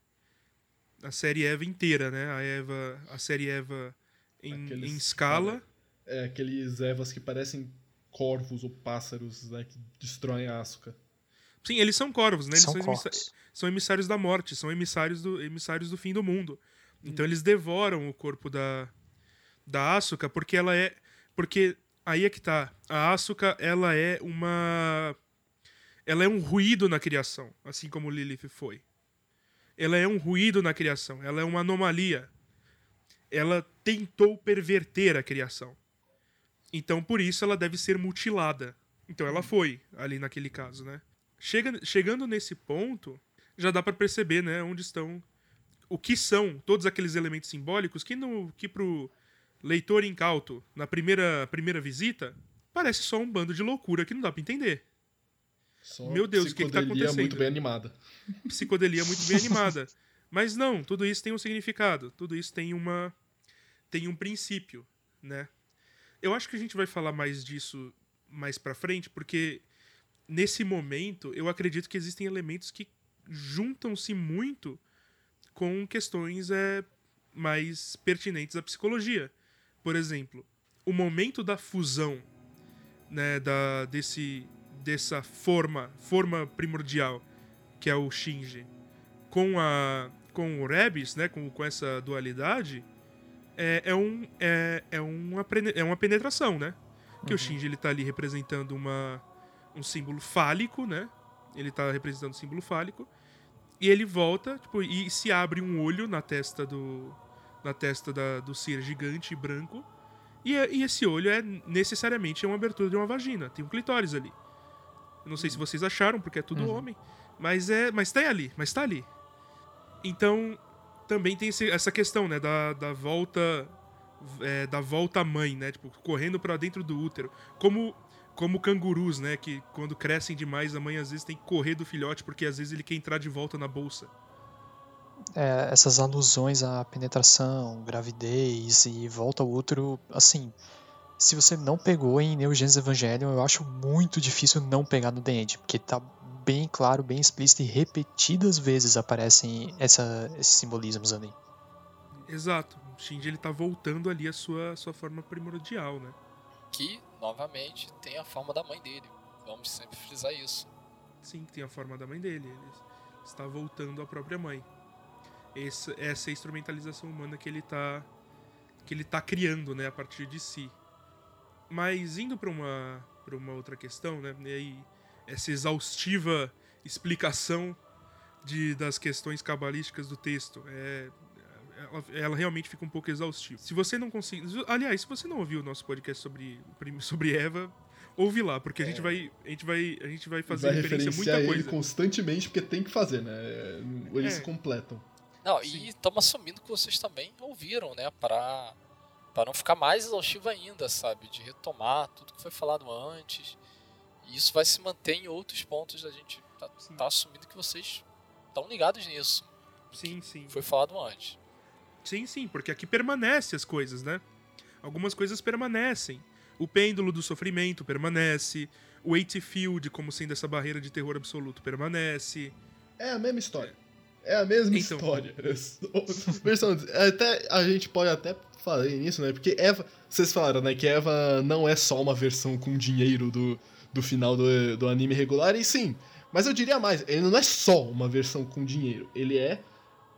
A série Eva inteira, né? A Eva, a série Eva em, Aqueles- em escala. É, aqueles Evas que parecem corvos ou pássaros, né? Que destroem a Asuka. Sim, eles são corvos, né? Eles São são, são emissários da morte, são emissários do, emissários do fim do mundo. Então eles devoram o corpo da, da Asuka porque ela é. Porque aí é que tá. A Asuka, ela é uma. Ela é um ruído na criação, assim como Lilith foi. Ela é um ruído na criação, ela é uma anomalia. Ela tentou perverter a criação. Então por isso ela deve ser mutilada. Então ela foi, ali naquele caso, né? Chega, chegando nesse ponto, já dá pra perceber, né, onde estão o que são todos aqueles elementos simbólicos que no que pro leitor incauto na primeira primeira visita parece só um bando de loucura que não dá pra entender. Só Meu Deus, o que que tá psicodelia acontecendo? muito bem animada. [laughs] Psicodelia muito bem animada. Mas não, tudo isso tem um significado, tudo isso tem uma tem um princípio, né? Eu acho que a gente vai falar mais disso mais pra frente, porque nesse momento eu acredito que existem elementos que juntam-se muito com questões é, mais pertinentes à psicologia. Por exemplo, o momento da fusão né, da, desse, dessa forma, forma primordial, que é o Shinji, com, a, com o Rebis, né, com, com essa dualidade, é, é, um, é, é, uma, é uma penetração, né? Que o Shinji ele tá ali representando uma, um símbolo fálico, né? Ele tá representando um símbolo fálico. E ele volta, tipo, e se abre um olho na testa do. Na testa da- do ser gigante branco. E, é- e esse olho é necessariamente uma abertura de uma vagina. Tem um clitóris ali. Eu não sei se vocês acharam, porque é tudo homem. Mas é. Mas tá ali, mas tá ali. Então, também tem esse- essa questão, né? Da, da volta. é, da volta à mãe, né? Tipo, correndo pra dentro do útero. Como. Como cangurus, né? Que quando crescem demais, a mãe às vezes tem que correr do filhote, porque às vezes ele quer entrar de volta na bolsa. É, essas alusões à penetração, gravidez e volta ao útero, assim, se você não pegou em Neo Genesis Evangelion, eu acho muito difícil não pegar no The End, porque tá bem claro, bem explícito e repetidas vezes aparecem essa, esses simbolismos ali. Exato. O Shinji ele tá voltando ali a sua, sua forma primordial, né? Que, novamente, tem a forma da mãe dele. Vamos sempre frisar isso. Sim, que tem a forma da mãe dele. Ele está voltando à própria mãe. Essa, essa é a instrumentalização humana que ele tá que ele tá criando, né, a partir de si. Mas indo para uma para uma outra questão, né, e aí essa exaustiva explicação de, das questões cabalísticas do texto é ela, ela realmente fica um pouco exaustiva. Se você não conseguir, aliás, se você não ouviu o nosso podcast sobre [laughs] sobre Eva, ouve lá, porque a gente vai. A gente vai. A gente vai fazer Vai referência a muita ele coisa. constantemente, porque tem que fazer, né? Eles É. se completam. Não, Sim. e estamos assumindo que vocês também ouviram, né? Para para não ficar mais exaustivo ainda, sabe? De retomar tudo que foi falado antes. E isso vai se manter em outros pontos. A gente tá, tá assumindo que vocês estão ligados nisso. Sim, sim. Foi falado antes. Sim, sim, porque aqui permanece as coisas, né? Algumas coisas permanecem. O pêndulo do sofrimento permanece. O Eight Field, como sendo essa barreira de terror absoluto, permanece. É a mesma história. É a mesma Então. história. [laughs] Até, a gente pode até falar nisso, né? Porque Eva. Vocês falaram, né? Que Eva não é só uma versão com dinheiro do, do final do, do anime regular, e sim. Mas eu diria mais, ele não é só uma versão com dinheiro. Ele é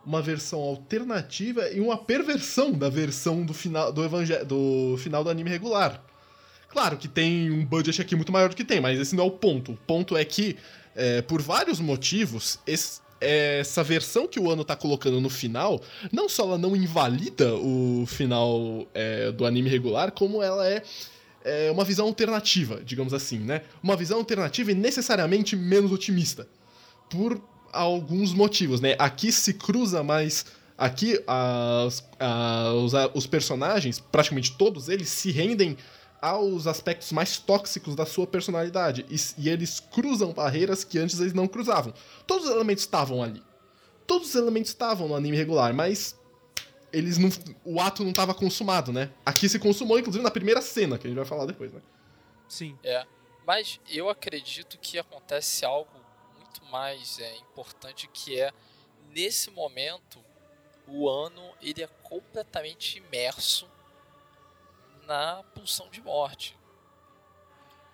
uma versão alternativa e uma perversão da versão do final do, evangel do final do anime regular. Claro que tem um budget aqui muito maior do que tem, mas esse não é o ponto. O ponto é que, é, por vários motivos, esse- essa versão que o ano tá colocando no final, não só ela não invalida o final é, do anime regular, como ela é, é uma visão alternativa, digamos assim, né? Uma visão alternativa e necessariamente menos otimista. Por alguns motivos, né? Aqui se cruza mais. Aqui as- a- os, personagens, praticamente todos eles, se rendem aos aspectos mais tóxicos da sua personalidade. E, e eles cruzam barreiras que antes eles não cruzavam. Todos os elementos estavam ali. Todos os elementos estavam no anime regular, mas eles não. O ato não estava consumado, né? Aqui se consumou, inclusive, na primeira cena, que a gente vai falar depois, né? Sim. É. Mas eu acredito que acontece algo muito mais é, importante que é nesse momento o ano ele é completamente imerso na pulsão de morte.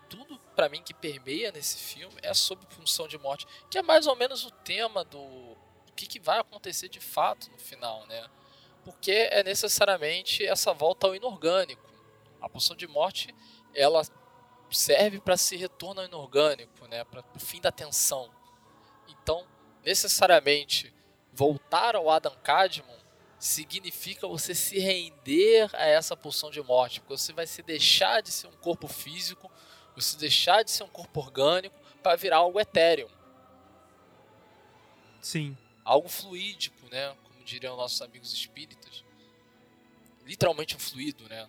Tudo pra mim que permeia nesse filme é sobre pulsão de morte, que é mais ou menos o tema do, do que, que vai acontecer de fato no final, né? Porque é necessariamente essa volta ao inorgânico. A pulsão de morte, ela serve para se retorno ao inorgânico, né, para o fim da tensão. Então, necessariamente, voltar ao Adam Cadmon significa você se render a essa pulsão de morte, porque você vai se deixar de ser um corpo físico, você deixar de ser um corpo orgânico para virar algo etéreo, Sim. algo fluídico, né, diriam nossos amigos espíritas. Literalmente um fluido, né?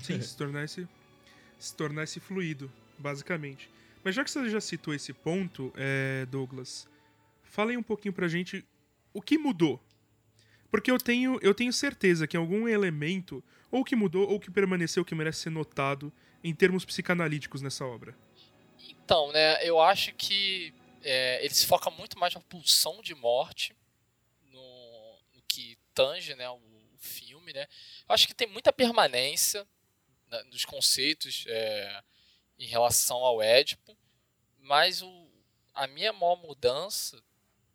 Sim, se tornar esse, se tornar esse fluido, basicamente. Mas já que você já citou esse ponto, é, Douglas, falem um pouquinho pra gente o que mudou. Porque eu tenho, eu tenho certeza que algum elemento, ou que mudou, ou que permaneceu, que merece ser notado em termos psicanalíticos nessa obra. Então, né, eu acho que é, ele se foca muito mais na pulsão de morte tange né, o, filme. Né. Eu acho que tem muita permanência né, dos conceitos é, em relação ao Édipo, mas o, a minha maior mudança,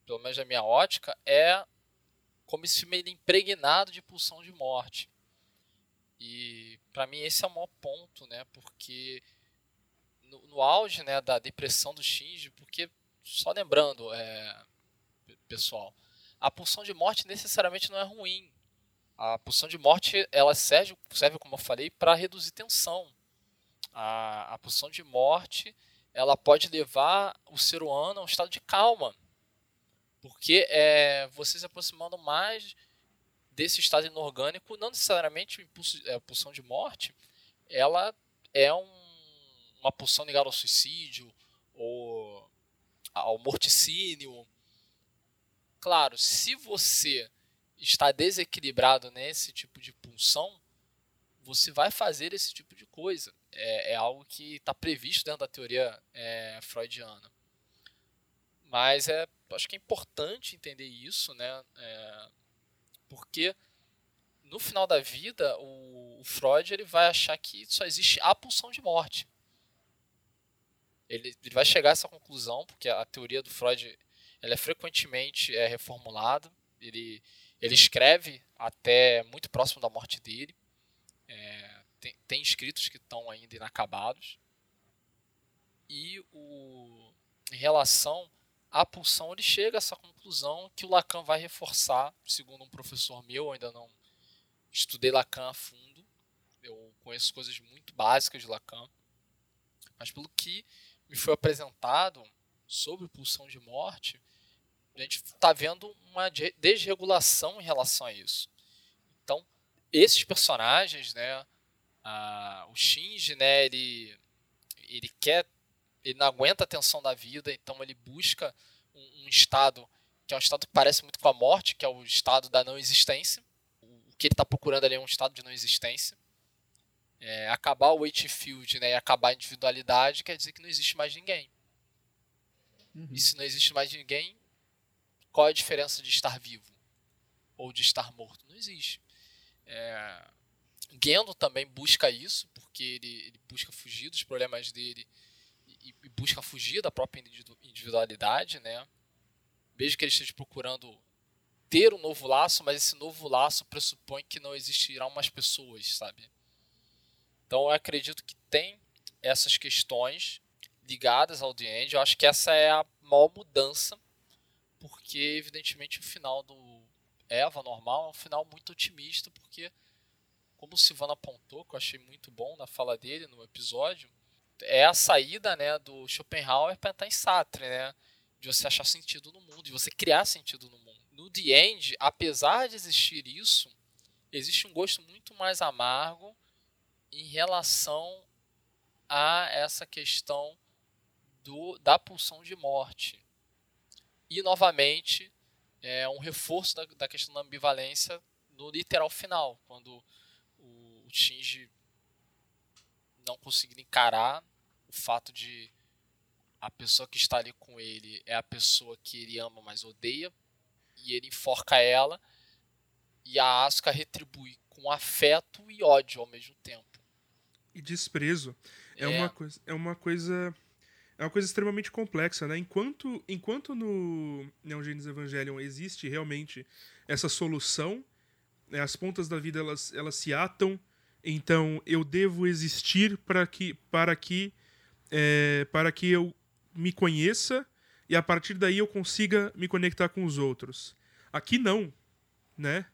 pelo menos a minha ótica, é como esse filme é impregnado de pulsão de morte. E para mim esse é o maior ponto, né? Porque no, no auge né, da depressão do Shinji, porque, só lembrando, é, pe- pessoal, a pulsão de morte necessariamente não é ruim. A pulsão de morte ela serve, serve como eu falei, para reduzir tensão. A, a pulsão de morte ela pode levar o ser humano a um estado de calma. Porque é você se aproximando mais desse estado inorgânico, não necessariamente o impulso, é, a pulsão de morte, ela é um, uma pulsão ligada ao suicídio ou ao morticínio. Claro, se você está desequilibrado nesse tipo de pulsão, você vai fazer esse tipo de coisa. É, é algo que está previsto dentro da teoria é, freudiana. Mas é, acho que é importante entender isso, né? É, porque no final da vida, o, o Freud ele vai achar que só existe a pulsão de morte. Ele, ele vai chegar a essa conclusão, porque a teoria do Freud ela é frequentemente é, reformulada. Ele, ele escreve até muito próximo da morte dele. É, tem, tem escritos que estão ainda inacabados. E o, em relação à pulsão, ele chega a essa conclusão que o Lacan vai reforçar, segundo um professor meu, eu ainda não estudei Lacan a fundo. Eu conheço coisas muito básicas de Lacan. Mas pelo que me foi apresentado sobre pulsão de morte, a gente está vendo uma de- desregulação em relação a isso. Então, esses personagens, né, a- o Shinji, né, ele, ele quer, ele não aguenta a tensão da vida, então ele busca um, um estado que é um estado que parece muito com a morte, que é o estado da não existência. O, que ele está procurando ali é um estado de não existência. É, acabar o weight field, né, e acabar a individualidade quer dizer que não existe mais ninguém. E se não existe mais ninguém, qual é a diferença de estar vivo ou de estar morto? Não existe. É, Gendo também busca isso, porque ele, ele busca fugir dos problemas dele e, e busca fugir da própria individu- individualidade, né? Mesmo que ele esteja procurando ter um novo laço, mas esse novo laço pressupõe que não existirão mais pessoas, sabe? Então eu acredito que tem essas questões ligadas ao The End. Eu acho que essa é a maior mudança, porque evidentemente o final do Eva normal é um final muito otimista, porque como o Silvano apontou, que eu achei muito bom na fala dele no episódio, é a saída né, do Schopenhauer para entrar em Sartre, né? De você achar sentido no mundo, de você criar sentido no mundo. No The End, apesar de existir isso, existe um gosto muito mais amargo em relação a essa questão do, da pulsão de morte. E, novamente, é um reforço da, da questão da ambivalência no literal final, quando o, o Shinji não conseguindo encarar o fato de a pessoa que está ali com ele é a pessoa que ele ama, mas odeia, e ele enforca ela, e a Asuka retribui com afeto e ódio ao mesmo tempo. E desprezo é, É. uma coisa é uma coisa é uma coisa extremamente complexa, né? Enquanto enquanto no Neon Genesis Evangelion existe realmente essa solução, né, as pontas da vida elas, elas se atam, então eu devo existir para que para que é, para que eu me conheça e a partir daí eu consiga me conectar com os outros. Aqui não, né?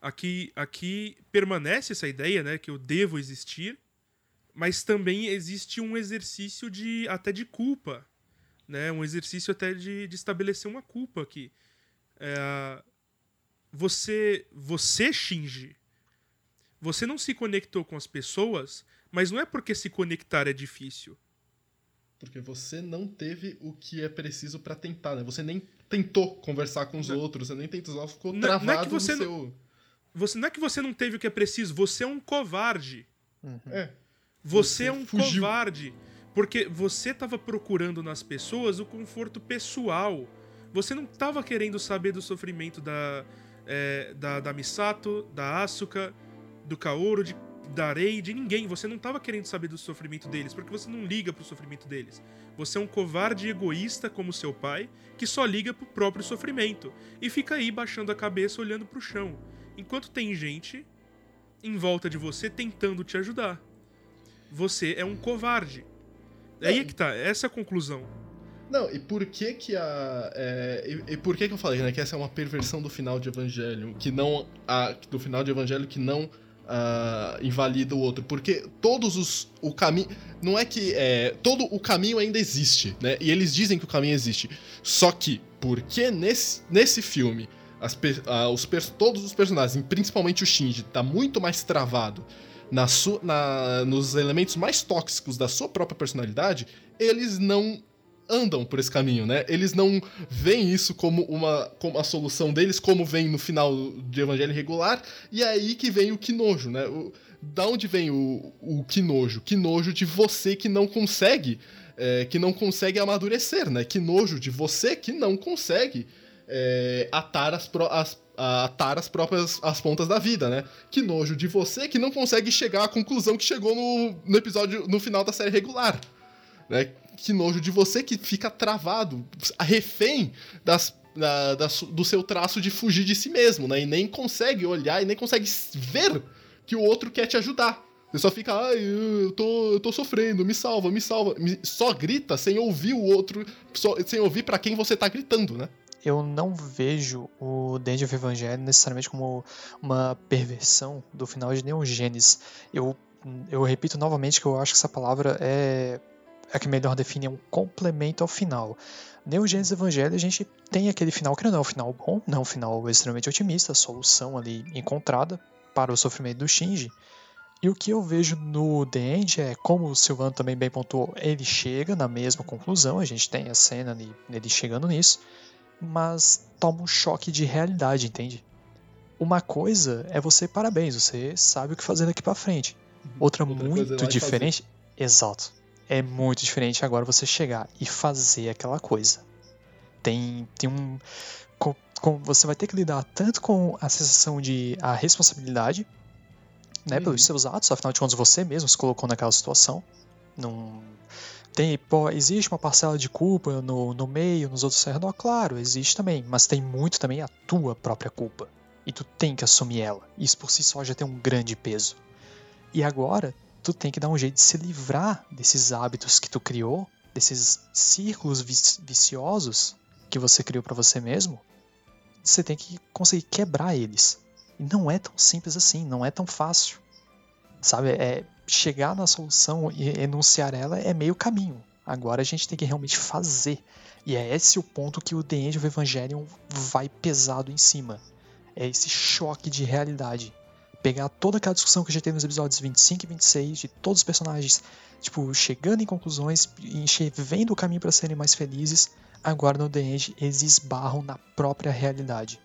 Aqui, aqui permanece essa ideia, né, que eu devo existir, mas também existe um exercício de até de culpa, né, um exercício até de, de estabelecer uma culpa aqui. É, você, você Shinji, você não se conectou com as pessoas, mas não é porque se conectar é difícil. Porque você não teve o que é preciso pra tentar, né? Você nem tentou conversar com os Não. outros, você nem tentou, só ficou Não- não é que travado você no não- seu... Você não é que você não teve o que é preciso, você é um covarde. Uhum. É, Você, Você é um fugiu. covarde. Porque você tava procurando nas pessoas o conforto pessoal. Você não tava querendo saber do sofrimento da, é, da, da Misato, da Asuka, do Kaoru, de, da Rei, de ninguém. Você não tava querendo saber do sofrimento deles, porque você não liga pro sofrimento deles. Você é um covarde egoísta como seu pai, que só liga pro próprio sofrimento. E fica aí baixando a cabeça olhando pro chão. Enquanto tem gente em volta de você tentando te ajudar. Você é um covarde. Aí é que tá, essa é a conclusão. Não, e por que que a... é, e, e por que que eu falei, né, que essa é uma perversão do final de Evangelho, que não... A, do final de Evangelho que não ah, invalida o outro, porque todos os... o caminho... Não é que... É, todo o caminho ainda existe, né, e eles dizem que o caminho existe, só que, porque nesse, nesse filme, as, pe- ah, os, todos os personagens, principalmente o Shinji, tá muito mais travado na su, na, nos elementos mais tóxicos da sua própria personalidade, eles não andam por esse caminho, né? Eles não veem isso como uma como a solução deles, como vem no final de Evangelho regular, e é aí que vem o que nojo, né? O, da onde vem o, o que nojo? Que nojo de você que não consegue, é, que não consegue amadurecer, né? Que nojo de você que não consegue é, atar, as, pró- as- atar as próprias as pontas da vida, né? Que nojo de você que não consegue chegar à conclusão que chegou no, no episódio, no final da série regular, né? Que nojo de você que fica travado, refém das, da- da do seu traço de fugir de si mesmo, né? E nem consegue olhar e nem consegue ver que o outro quer te ajudar. Você só fica, ai, eu tô, eu tô sofrendo, me salva, me salva. Só grita sem ouvir o outro, só- sem ouvir pra quem você tá gritando, né? Eu não vejo o The of Evangelion necessariamente como uma perversão do final de Neon Genesis. Eu, eu repito novamente que eu acho que essa palavra é é que melhor define é um complemento ao final. Neo Genesis Evangelho a gente tem aquele final que não é um final bom, não é um final extremamente otimista, solução ali encontrada para o sofrimento do Shinji. E o que eu vejo no The End é, como o Silvano também bem pontuou, ele chega na mesma conclusão, a gente tem a cena ali, dele chegando nisso, mas toma um choque de realidade, entende? Uma coisa é você, parabéns, você sabe o que fazer daqui pra frente. Outra, Outra é ir muito e diferente, exato, é muito diferente agora você chegar e fazer aquela coisa. Tem, tem um. Com, com- você vai ter que lidar tanto com a sensação de a responsabilidade, né, Uhum. pelos seus atos, afinal de contas você mesmo se colocou naquela situação. Não tem, pô, existe uma parcela de culpa no, no meio, nos outros redor, claro, existe também, mas tem muito também a tua própria culpa. E tu tem que assumir ela. Isso por si só já tem um grande peso. E agora, tu tem que dar um jeito de se livrar desses hábitos que tu criou, desses círculos vici- viciosos que você criou pra você mesmo. Você tem que conseguir quebrar eles. E não é tão simples assim, não é tão fácil. Sabe, é chegar na solução e enunciar ela é meio caminho. Agora a gente tem que realmente fazer. E é esse o ponto que o The End of Evangelion vai pesado em cima. É esse choque de realidade. Pegar toda aquela discussão que a gente teve nos episódios 25 e 26, de todos os personagens, tipo, chegando em conclusões, vendo o caminho para serem mais felizes, agora no The End eles esbarram na própria realidade.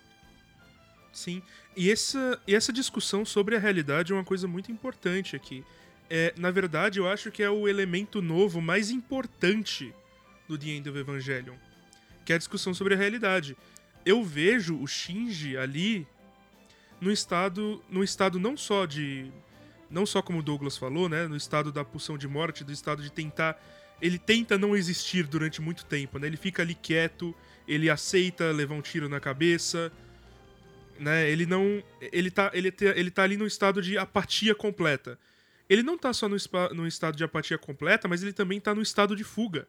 Sim. E essa, e essa discussão sobre a realidade é uma coisa muito importante aqui. É, na verdade, eu acho que é o elemento novo mais importante do The End of Evangelion. Que é a discussão sobre a realidade. Eu vejo o Shinji ali no estado, no estado não só de. Não só como o Douglas falou, né? No estado da pulsão de morte, do estado de tentar. Ele tenta não existir durante muito tempo, né? Ele fica ali quieto, ele aceita levar um tiro na cabeça né? Ele não. Ele tá, ele, ele tá ali no estado de apatia completa. Ele não tá só no, no estado de apatia completa, mas ele também tá no estado de fuga.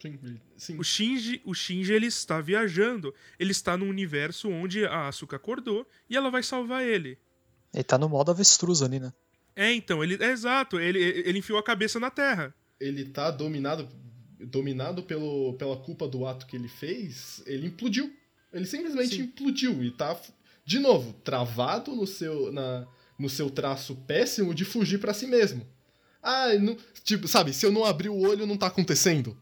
Sim, sim. O Shinji, o Shinji ele está viajando. Ele está num universo onde a Asuka acordou e ela vai salvar ele. Ele tá no modo avestruz ali, né? É, então, ele. É exato, ele, ele enfiou a cabeça na terra. ele tá dominado dominado pelo, pela culpa do ato que ele fez, ele implodiu. Ele simplesmente Sim. implodiu e tá de novo travado no seu na, no seu traço péssimo de fugir pra si mesmo. Ah, não, tipo, sabe, se eu não abrir o olho não tá acontecendo.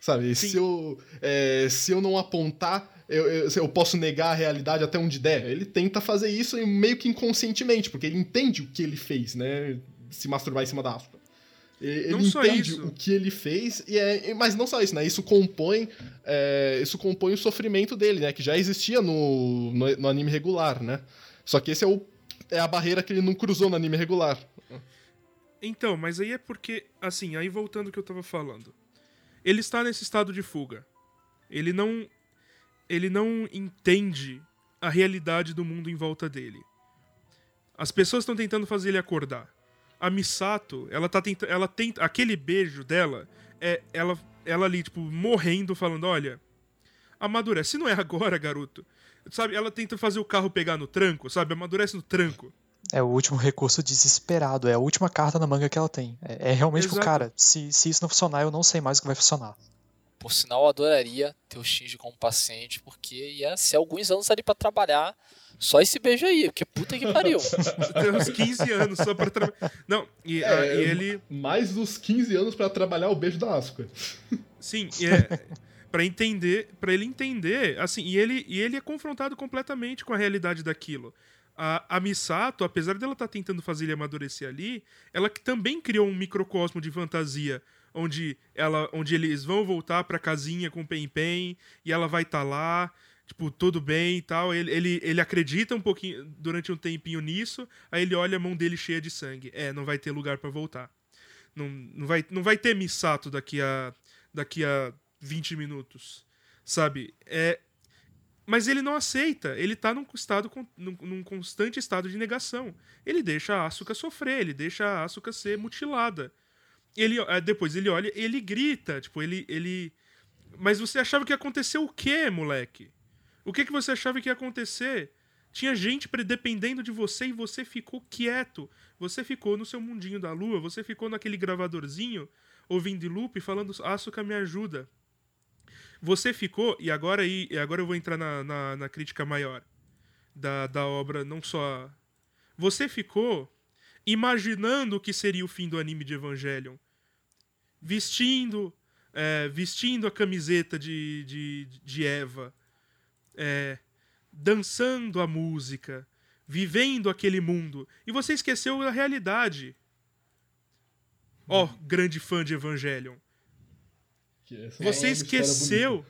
Sabe, Sim. se eu é, se eu não apontar, eu, eu, eu posso negar a realidade até onde der. Ele tenta fazer isso meio que inconscientemente, porque ele entende o que ele fez, né? Se masturbar em cima da Asuka. Ele Não entende o que ele fez, e é, mas não só isso, né? Isso compõe, é, isso compõe o sofrimento dele, né? Que já existia no, no, no anime regular, né? Só que esse é, o, é a barreira que ele não cruzou no anime regular. Então, mas aí é porque, assim, aí voltando ao que eu tava falando. Ele está nesse estado de fuga. Ele não ele não entende a realidade do mundo em volta dele. As pessoas estão tentando fazer ele acordar. A Misato, ela tá tentando, ela tenta, aquele beijo dela é ela ela ali tipo morrendo falando, olha, amadurece, se não é agora, garoto. Sabe, ela tenta fazer o carro pegar no tranco, sabe? Amadurece no tranco. É o último recurso desesperado, é a última carta na manga que ela tem. É, é realmente Exato. cara, se, se isso não funcionar, eu não sei mais o que vai funcionar. Por sinal, eu adoraria ter o Shinji como paciente, porque ia ser alguns anos ali pra trabalhar só esse beijo aí, porque puta que pariu. [laughs] Tem uns 15 anos só pra trabalhar. Não, e, É, e ele. Mais dos 15 anos pra trabalhar o beijo da Asuka. Sim, e [laughs] é. Pra entender, para ele entender, assim, e ele, e ele é confrontado completamente com a realidade daquilo. A, a Misato, apesar dela estar tentando fazer ele amadurecer ali, ela que também criou um microcosmo de fantasia, onde ela, onde eles vão voltar pra casinha com o Pen Pen e ela vai estar lá, tipo, tudo bem e tal. Ele, ele, ele acredita um pouquinho durante um tempinho nisso, aí ele olha a mão dele cheia de sangue. É, não vai ter lugar pra voltar. Não, não, vai, não vai ter Misato daqui a daqui a 20 minutos, sabe? É, mas ele não aceita, ele tá num, estado, num, num constante estado de negação. Ele deixa a Asuka sofrer, ele deixa a Asuka ser mutilada. Ele, eh, depois ele olha, ele grita, tipo, ele, ele... Mas você achava que ia acontecer o quê, moleque? O que, que você achava que ia acontecer? Tinha gente dependendo de você e você ficou quieto. Você ficou no seu mundinho da lua, você ficou naquele gravadorzinho ouvindo loop falando Asuka me ajuda. Você ficou, e agora aí, agora eu vou entrar na, na, na crítica maior da, da obra, não só. Você ficou imaginando o que seria o fim do anime de Evangelion. Vestindo. é, vestindo a camiseta de, de, de Eva. é, dançando a música. Vivendo aquele mundo. E você esqueceu a realidade. Ó, grande fã de Evangelion. Que essa Você é esqueceu.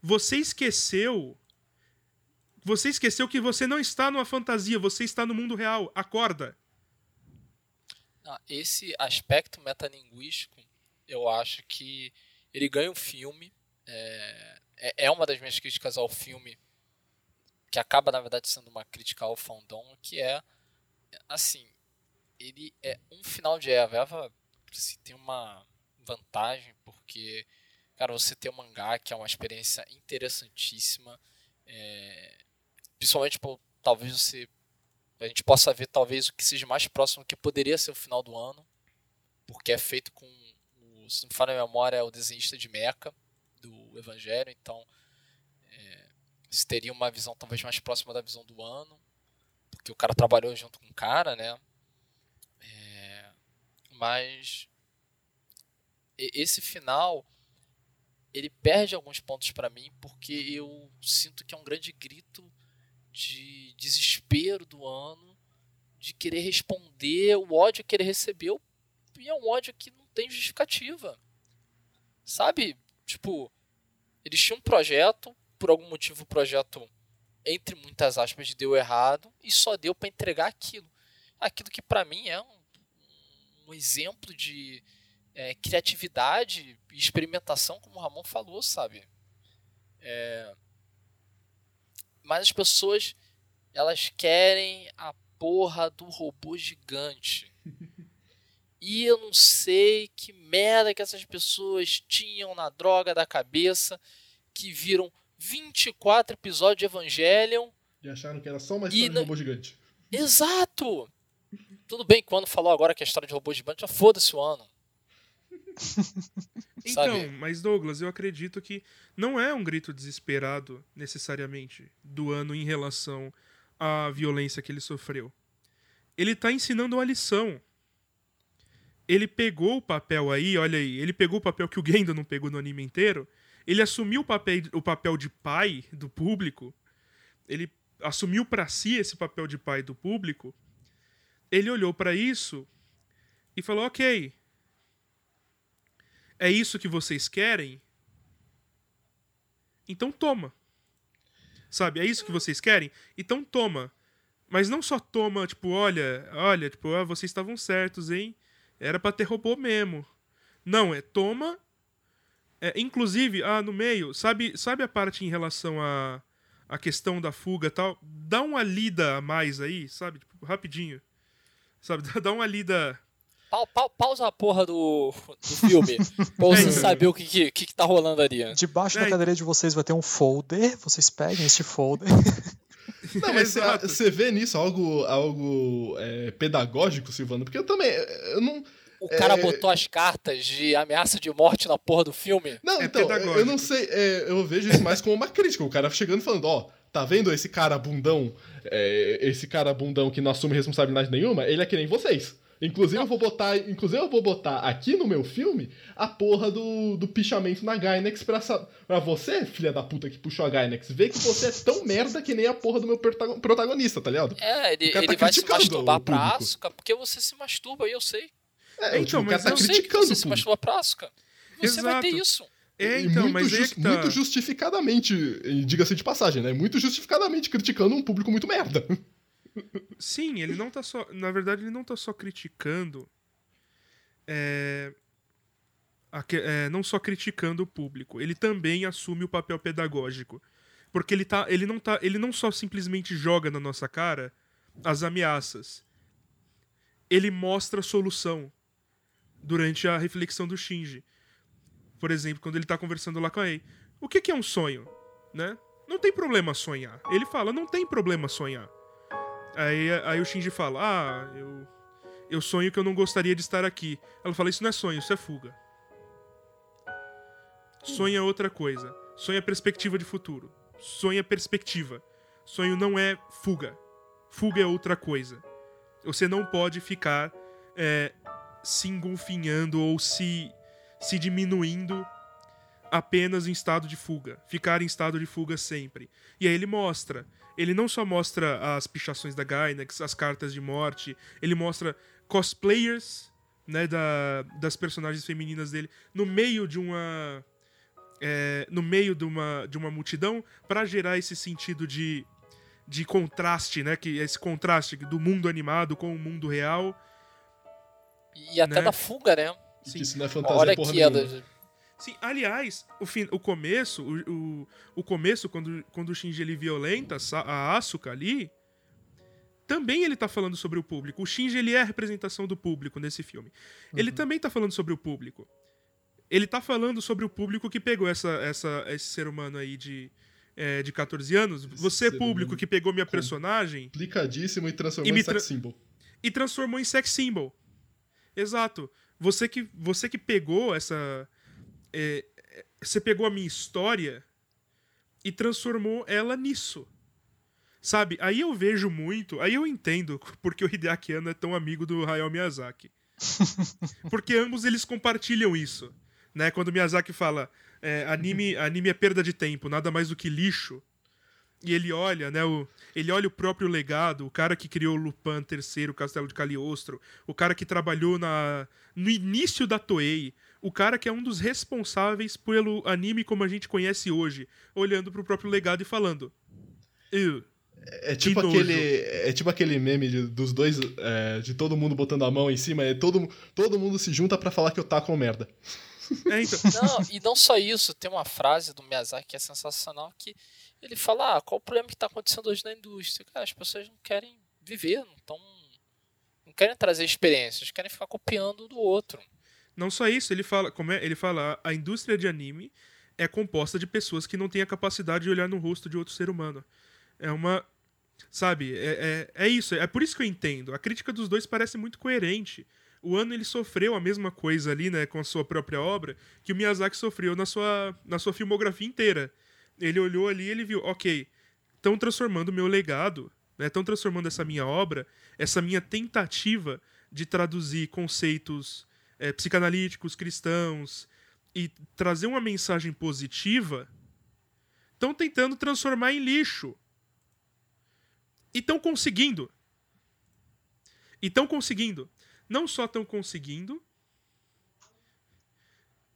Você esqueceu. Você esqueceu que você não está numa fantasia, você está no mundo real. Acorda. Ah, esse aspecto metalinguístico, eu acho que ele ganha um filme. É, é- é uma das minhas críticas ao filme, que acaba, na verdade, sendo uma crítica ao fandom, que é, assim, ele é um final de Eva. Eva assim, tem uma vantagem, porque, cara, você tem um mangá que é uma experiência interessantíssima, é, principalmente por talvez você a gente possa ver talvez o que seja mais próximo que poderia ser o final do ano, porque é feito com, o, se não me falha a memória, é o desenhista de Mecha, do Evangelho, então é, você teria uma visão talvez mais próxima da visão do ano, porque o cara trabalhou junto com o cara, né? É, mas esse final ele perde alguns pontos pra mim porque eu sinto que é um grande grito de desespero do ano, de querer responder o ódio que ele recebeu, e é um ódio que não tem justificativa. Sabe? Tipo, eles tinham um projeto, por algum motivo o projeto, entre muitas aspas, deu errado, e só deu pra entregar aquilo. Aquilo que pra mim é um, um exemplo de é, criatividade e experimentação, como o Ramon falou, sabe? É, mas as pessoas elas querem a porra do robô gigante. [laughs] E eu não sei que merda que essas pessoas tinham na droga da cabeça que viram 24 episódios de Evangelion. E acharam que era só uma história de não- robô gigante. Exato! Tudo bem que quando falou agora que a história de robô gigante, já foda-se o ano. [laughs] Então, Sabe? mas Douglas, eu acredito que não é um grito desesperado, necessariamente, do ano em relação à violência que ele sofreu. Ele tá ensinando uma lição. Ele pegou o papel aí, olha aí, ele pegou o papel que o Gendo não pegou no anime inteiro. Ele assumiu o papel, o papel de pai do público. Ele assumiu pra si esse papel de pai do público. Ele olhou pra isso e falou: Ok, é isso que vocês querem? Então toma. Sabe, é isso que vocês querem? Então toma. Mas não só toma, tipo, olha, olha, tipo, ah, vocês estavam certos, hein? Era pra ter robô mesmo. Não, é toma. É, inclusive, ah, no meio, sabe, sabe a parte em relação a a questão da fuga e tal? Dá uma lida a mais aí, sabe? Tipo, rapidinho. Sabe, [laughs] dá uma lida Pau- pau- pausa a porra do, do filme pra você [laughs] É. saber o que, que, que tá rolando ali. Debaixo É. da cadeira de vocês vai ter um folder, vocês peguem este folder. Não, mas você vê nisso algo, algo é, pedagógico, Silvano? Porque eu também. Eu não. O cara É. botou as cartas de ameaça de morte na porra do filme. Não, É então, pedagógico. eu não sei. é, eu vejo isso mais como uma crítica. O cara chegando e falando: Ó, tá vendo esse cara bundão? é, esse cara bundão que não assume responsabilidade nenhuma? Ele é que nem vocês. Inclusive eu, vou botar, inclusive, eu vou botar aqui no meu filme a porra do, do pichamento na Gainax pra, pra você, filha da puta que puxou a Gainax, ver que você é tão merda que nem a porra do meu protagonista, tá ligado? É, ele, O cara tá ele vai se criticando masturbar o pra público. Asuka porque você se masturba, e eu sei. É, Então, tipo, o cara tá eu sei que criticando você se masturba pra Asuka. Você vai ter Exato. isso. É, E então, muito, mas aí é tá. muito justificadamente, diga-se de passagem, né? Muito justificadamente criticando um público muito merda. [laughs] Sim, ele não tá só. Na verdade, ele não tá só criticando. É, a é, não só criticando o público, ele também assume o papel pedagógico. Porque ele, tá, ele, não tá, ele não só simplesmente joga na nossa cara as ameaças. Ele mostra a solução durante a reflexão do Shinji. Por exemplo, quando ele tá conversando lá com a Ei. O que, que é um sonho? Né? Não tem problema sonhar. Ele fala, não tem problema sonhar. Aí, aí o Shinji fala: Ah, eu, eu sonho que eu não gostaria de estar aqui. Ela fala: Isso não é sonho, isso é fuga. Sonho é outra coisa. Sonho é perspectiva de futuro. Sonho é perspectiva. Sonho não é fuga. Fuga é outra coisa. Você não pode ficar é, se engolfinhando ou se, se diminuindo apenas em estado de fuga. Ficar em estado de fuga sempre. E aí ele mostra. Ele não só mostra as pichações da Gainax, as cartas de morte, ele mostra cosplayers né, da, das personagens femininas dele no meio de uma. é, no meio de uma, de uma multidão para gerar esse sentido de, de contraste, né? Que esse contraste do mundo animado com o mundo real. E até Né? da fuga, né? Sim. Isso não é fantasia Olha porra aqui, nenhuma. Sim, aliás, o, fin- o começo, o, o, o começo, quando, quando o Shinji ele violenta a Asuka ali, também ele tá falando sobre o público. O Shinji ele é a representação do público nesse filme. Ele também tá falando sobre o público. Ele tá falando sobre o público que pegou essa, essa, esse ser humano aí de, é, de 14 anos. Você, ser público, que pegou minha personagem Complicadíssimo e transformou E em sex tra- symbol. e transformou em sex symbol. Exato. Você que, você que pegou essa. É, é, você pegou a minha história e transformou ela nisso. Sabe? Aí eu vejo muito. Aí eu entendo porque o Hideaki Anno é tão amigo do Hayao Miyazaki. [laughs] porque ambos eles compartilham isso. Né? Quando o Miyazaki fala é, anime, anime é perda de tempo, nada mais do que lixo. E ele olha, né? O, ele olha o próprio legado, o cara que criou o Lupin III, o Castelo de Cagliostro, o cara que trabalhou na, no início da Toei, o cara que é um dos responsáveis pelo anime como a gente conhece hoje, olhando pro próprio legado e falando. "Ew, É tipo aquele. É tipo aquele meme de- dos dois. é, de todo mundo botando a mão em cima. É todo, todo mundo se junta pra falar que eu taco merda. É, então, [laughs] Não, e não só isso, tem uma frase do Miyazaki que é sensacional que ele fala, ah, qual o problema que está acontecendo hoje na indústria? Cara, as pessoas não querem viver, não tão, não querem trazer experiências, querem ficar copiando do outro. Não só isso, ele fala, como é, ele fala, a indústria de anime é composta de pessoas que não têm a capacidade de olhar no rosto de outro ser humano. É uma. Sabe, é, é, é isso. É por isso que eu entendo. A crítica dos dois parece muito coerente. O Ano ele sofreu a mesma coisa ali, né, com a sua própria obra, que o Miyazaki sofreu na sua, na sua filmografia inteira. Ele olhou ali e ele viu, ok, estão transformando o meu legado, estão transformando essa minha obra, essa minha tentativa de traduzir conceitos é, psicanalíticos, cristãos, e trazer uma mensagem positiva, estão tentando transformar em lixo. E estão conseguindo. E estão conseguindo. Não só estão conseguindo,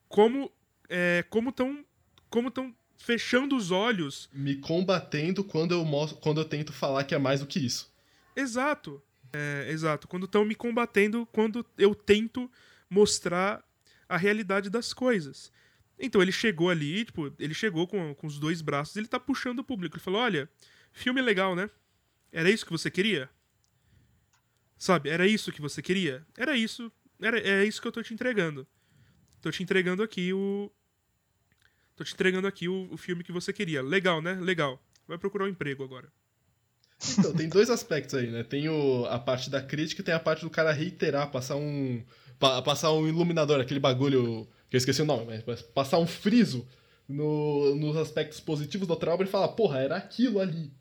como é, como estão como estão fechando os olhos. Me combatendo quando eu, mostro, quando eu tento falar que é mais do que isso. Exato. É, exato. Quando estão me combatendo, quando eu tento mostrar a realidade das coisas. Então ele chegou ali, tipo, ele chegou com, com os dois braços, ele tá puxando o público. Ele falou: olha, filme legal, né? Era isso que você queria? Sabe, era isso que você queria? Era isso. Era, é isso que eu tô te entregando. Tô te entregando aqui o. Tô te entregando aqui o, o filme que você queria. Legal, né? Legal. Vai procurar um emprego agora. Então, tem dois aspectos aí, né? Tem o, a parte da crítica e tem a parte do cara reiterar, passar um. Pa- passar um iluminador, aquele bagulho. que eu esqueci o nome, mas passar um friso no- nos aspectos positivos da outra obra e falar, porra, era aquilo ali.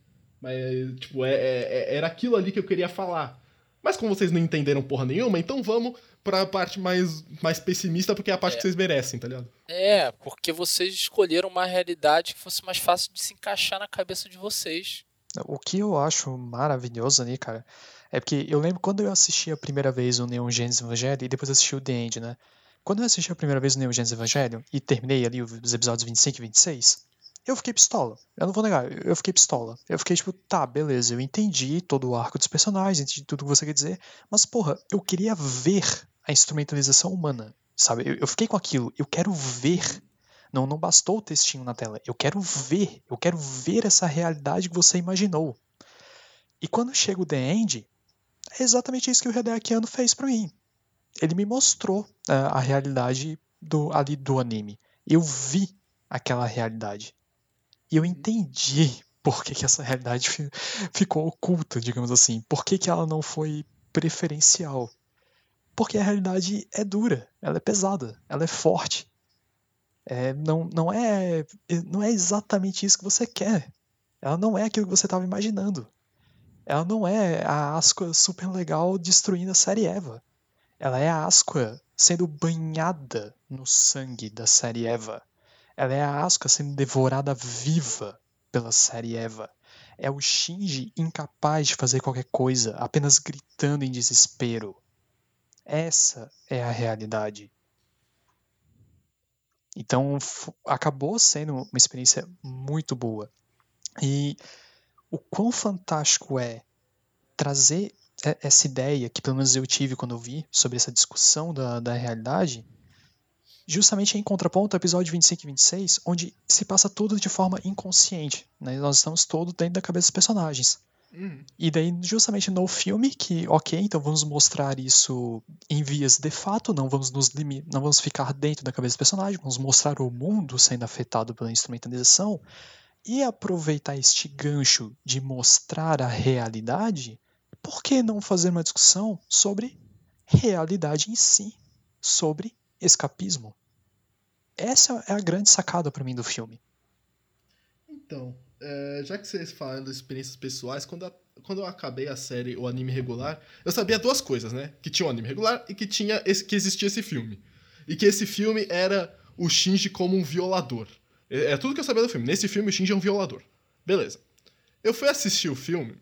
Mas, tipo, é, é- é- era aquilo ali que eu queria falar. Mas como vocês não entenderam porra nenhuma, então vamos pra parte mais, mais pessimista, porque é a parte É. que vocês merecem, tá ligado? É, porque vocês escolheram uma realidade que fosse mais fácil de se encaixar na cabeça de vocês. O que eu acho maravilhoso ali, cara, é porque eu lembro quando eu assisti a primeira vez o Neon Genesis Evangelion e depois assisti o The End, né? Quando eu assisti a primeira vez o Neon Genesis Evangelion e terminei ali os episódios 25 e 26, eu fiquei pistola. Eu não vou negar, eu fiquei pistola. Eu fiquei tipo, tá, beleza, eu entendi todo o arco dos personagens, entendi tudo que você quer dizer, mas porra, eu queria ver a instrumentalização humana, sabe? Eu, eu fiquei com aquilo, eu quero ver. Não, não bastou o textinho na tela. Eu quero ver. Eu quero ver essa realidade que você imaginou. E quando chega o The End, é exatamente isso que o Hideaki Anno fez pra mim. Ele me mostrou ah, a realidade do, ali do anime. Eu vi aquela realidade. E eu entendi por que, que essa realidade fi- ficou oculta, digamos assim. Por que, que ela não foi preferencial. Porque a realidade é dura, ela é pesada, ela é forte. É, não, não, é, não é exatamente isso que você quer. Ela não é aquilo que você estava imaginando. Ela não é a Asqua super legal destruindo a série Eva. Ela é a Asqua sendo banhada no sangue da série Eva. Ela é a Asuka sendo devorada viva pela série Eva. É o Shinji incapaz de fazer qualquer coisa, apenas gritando em desespero. Essa é a realidade. Então acabou sendo uma experiência muito boa. E o quão fantástico é trazer essa ideia que pelo menos eu tive quando eu vi sobre essa discussão da, da realidade, justamente em contraponto ao episódio 25 e 26, onde se passa tudo de forma inconsciente. Né? Nós estamos todos dentro da cabeça dos personagens. E daí, justamente no filme, que, ok, então vamos mostrar isso em vias de fato, não vamos nos não vamos ficar dentro da cabeça do personagem, vamos mostrar o mundo sendo afetado pela instrumentalização e aproveitar este gancho de mostrar a realidade, por que não fazer uma discussão sobre realidade em si, sobre escapismo? Essa é a grande sacada para mim do filme. Então, é, já que vocês falam das experiências pessoais, quando, a- quando eu acabei a série, o anime regular, eu sabia duas coisas, né? Que tinha o anime regular e que, tinha esse, que existia esse filme. E que esse filme era o Shinji como um violador. É, é tudo que eu sabia do filme. Nesse filme, o Shinji é um violador. Beleza. Eu fui assistir o filme.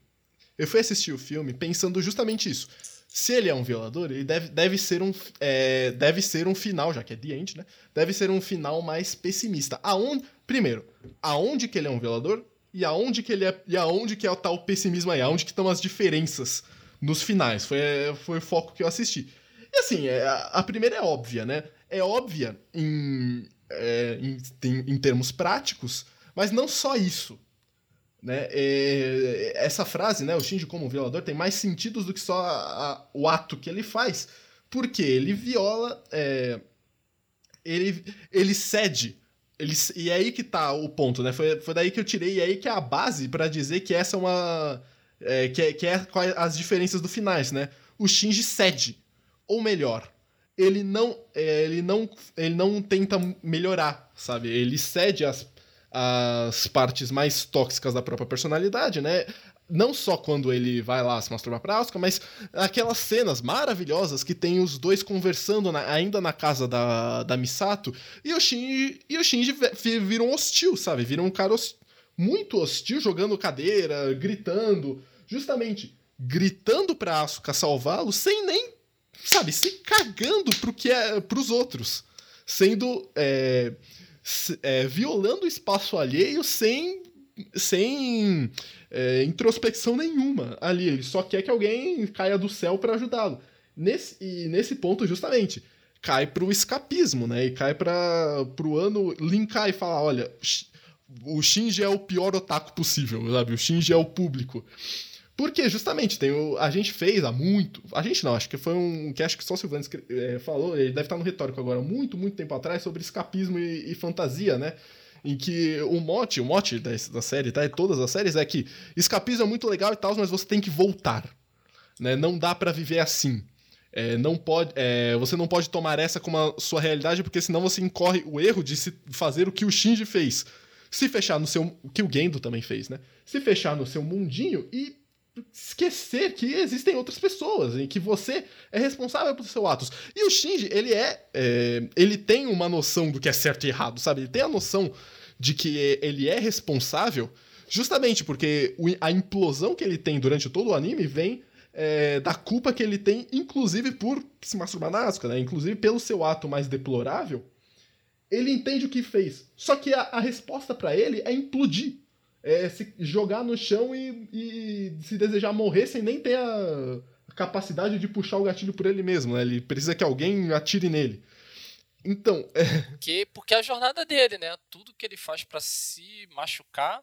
Eu fui assistir o filme pensando justamente isso. Se ele é um violador, ele deve, deve, ser, um, é, deve ser um final, já que é The End, né? Deve ser um final mais pessimista. Aonde, primeiro, aonde que ele é um violador e aonde que ele é e aonde que é o tal pessimismo aí, aonde que estão as diferenças nos finais. Foi, foi o foco que eu assisti. E assim, é, a, a primeira é óbvia, né? É óbvia em, é, em, tem- em termos práticos, mas não só isso. Né? É, essa frase, né, o Shinji como um violador, tem mais sentidos do que só a- a- o ato que ele faz. Porque ele viola. é, ele, ele cede. Ele, e é aí que tá o ponto, né? Foi, foi daí que eu tirei, e é aí que é a base pra dizer que essa é uma. é, que, é, que é as diferenças do finais, né? O Shinji cede. Ou melhor, ele não, é, ele não, ele não tenta melhorar, sabe? Ele cede as, as partes mais tóxicas da própria personalidade, né? Não só quando ele vai lá se masturbar pra Asuka, mas aquelas cenas maravilhosas que tem os dois conversando na- ainda na casa da, da Misato e o Shinji, e o Shinji ve- vi- vira um hostil, sabe? Vira um cara muito hostil, jogando cadeira, gritando, justamente gritando pra Asuka salvá-lo sem nem, sabe, se cagando pro que é, pros outros. Sendo. é, é, violando o espaço alheio sem. sem é, introspecção nenhuma ali. Ele só quer que alguém caia do céu pra ajudá-lo. Nesse, e nesse ponto, justamente, cai pro escapismo, né? E cai para pro ano linkar e falar: olha, o Shinji é o pior otaku possível, sabe? O Shinji é o público. Porque, justamente, tem o, a gente fez há muito. A gente não, acho que foi um que acho que só o Silvano é, falou, ele deve estar no retórico agora, muito, muito tempo atrás, sobre escapismo e, e fantasia, né? Em que o mote, o mote da, da série, tá? E todas as séries é que escapismo é muito legal e tal, mas você tem que voltar. Né? Não dá pra viver assim. É, não pode, é, você não pode tomar essa como a sua realidade, porque senão você incorre o erro de se fazer o que o Shinji fez. Se fechar no seu. O que o Gendo também fez, né? Se fechar no seu mundinho e esquecer que existem outras pessoas, em que você é responsável pelos seus atos. E o Shinji, ele é, é, ele tem uma noção do que é certo e errado, sabe? Ele tem a noção de que ele é responsável, justamente porque a implosão que ele tem durante todo o anime vem é, da culpa que ele tem, inclusive por se masturbar na Asuka, né? Inclusive pelo seu ato mais deplorável, ele entende o que fez. Só que a, a resposta pra ele é implodir. É se jogar no chão e, e se desejar morrer sem nem ter a capacidade de puxar o gatilho por ele mesmo. Né? Ele precisa que alguém atire nele. Então, [laughs] é, Porque, porque é a jornada dele, né? Tudo que ele faz pra se machucar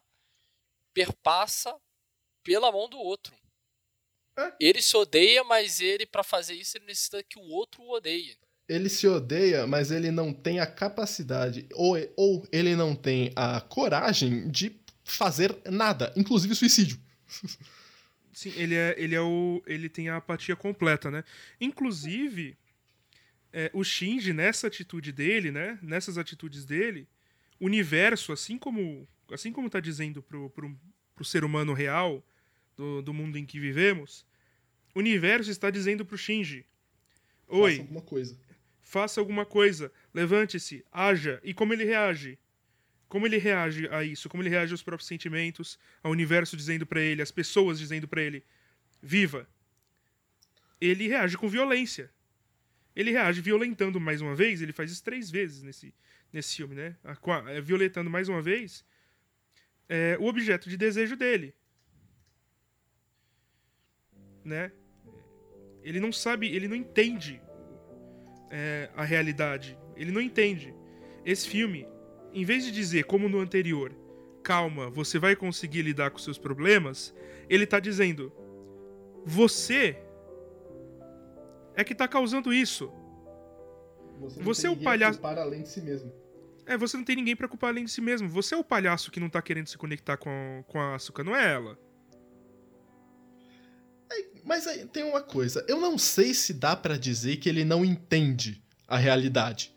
perpassa pela mão do outro. É. Ele se odeia, mas ele, pra fazer isso, ele necessita que o outro o odeie. ele se odeia, mas ele não tem a capacidade, ou, ou ele não tem a coragem de fazer nada, inclusive suicídio. Sim, ele é, ele é o. Ele tem a apatia completa, né? Inclusive, é, o Shinji, nessa atitude dele, né? Nessas atitudes dele, o universo, assim como assim como tá dizendo pro, pro, pro ser humano real do, do mundo em que vivemos, o universo está dizendo pro Shinji: Oi, Faça alguma coisa. faça alguma coisa, levante-se, haja. E como ele reage? Como ele reage a isso? Como ele reage aos próprios sentimentos, ao universo dizendo pra ele, às pessoas dizendo pra ele, viva. Ele reage com violência. Ele reage violentando mais uma vez, ele faz isso três vezes nesse, nesse filme, né? É, Violentando mais uma vez é, o objeto de desejo dele. Né? Ele não sabe, ele não entende é, a realidade. Ele não entende. Esse filme, em vez de dizer, como no anterior, calma, você vai conseguir lidar com seus problemas, ele tá dizendo, você é que tá causando isso. Você é o palhaço- Para além de si mesmo. É, você não tem ninguém pra culpar além de si mesmo. Você é o palhaço que não tá querendo se conectar com, com a Asuka, não é ela. Mas aí tem uma coisa, eu não sei se dá pra dizer que ele não entende a realidade.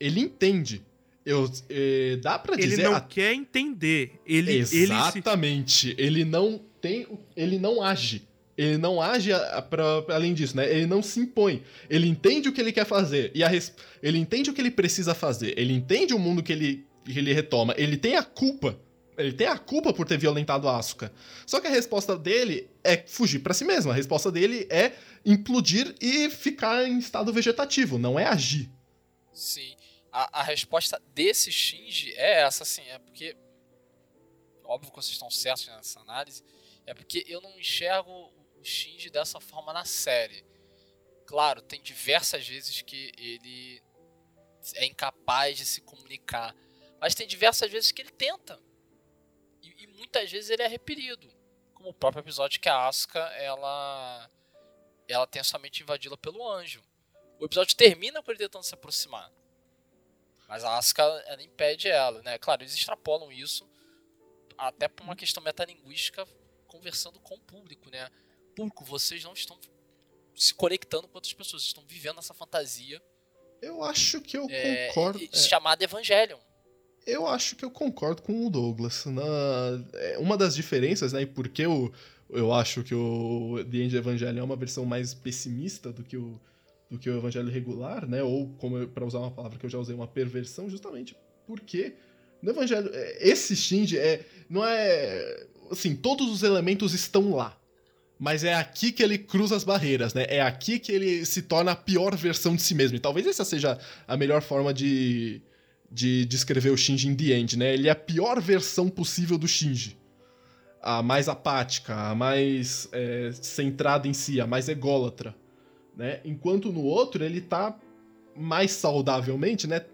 Ele entende. Eu, eh, dá pra Ele dizer não a- quer entender. Ele, ele se... Exatamente. Ele não tem, ele não age. Ele não age a- a- pra- além disso, né? Ele não se impõe. Ele entende o que ele quer fazer e a res- ele entende o que ele precisa fazer. Ele entende o mundo que ele que ele retoma. Ele tem a culpa. Ele tem a culpa por ter violentado a Asuka. Só que a resposta dele é fugir pra si mesmo. A resposta dele é implodir e ficar em estado vegetativo, não é agir. Sim. A, a resposta desse Shinji é essa, assim, é porque. Óbvio que vocês estão certos nessa análise. É porque eu não enxergo o Shinji dessa forma na série. Claro, tem diversas vezes que ele é incapaz de se comunicar. Mas tem diversas vezes que ele tenta. E, e muitas vezes ele é repelido. Como o próprio episódio que a Asuka, ela. Ela tem a sua mente invadida pelo anjo. O episódio termina com ele tentando se aproximar. Mas a Asuka ela impede ela, né? Claro, eles extrapolam isso até por uma questão metalinguística conversando com o público, né? Público, vocês não estão se conectando com outras pessoas, estão vivendo essa fantasia Eu acho que eu é, concordo. é. chamada Evangelion. Eu acho que eu concordo com o Douglas. Na, é, uma das diferenças, né, e por que eu, eu acho que o The End Evangelho é uma versão mais pessimista do que o, do que o Evangelho regular, né, ou, como para usar uma palavra que eu já usei, uma perversão, justamente porque no Evangelho, é, esse Shinji é, não é, assim, todos os elementos estão lá. Mas é aqui que ele cruza as barreiras, né? É aqui que ele se torna a pior versão de si mesmo. E talvez essa seja a melhor forma de, de descrever o Shinji in the End, né? Ele é a pior versão possível do Shinji. A mais apática, a mais é, centrada em si, a mais ególatra, né? Enquanto no outro ele tá mais saudavelmente, né?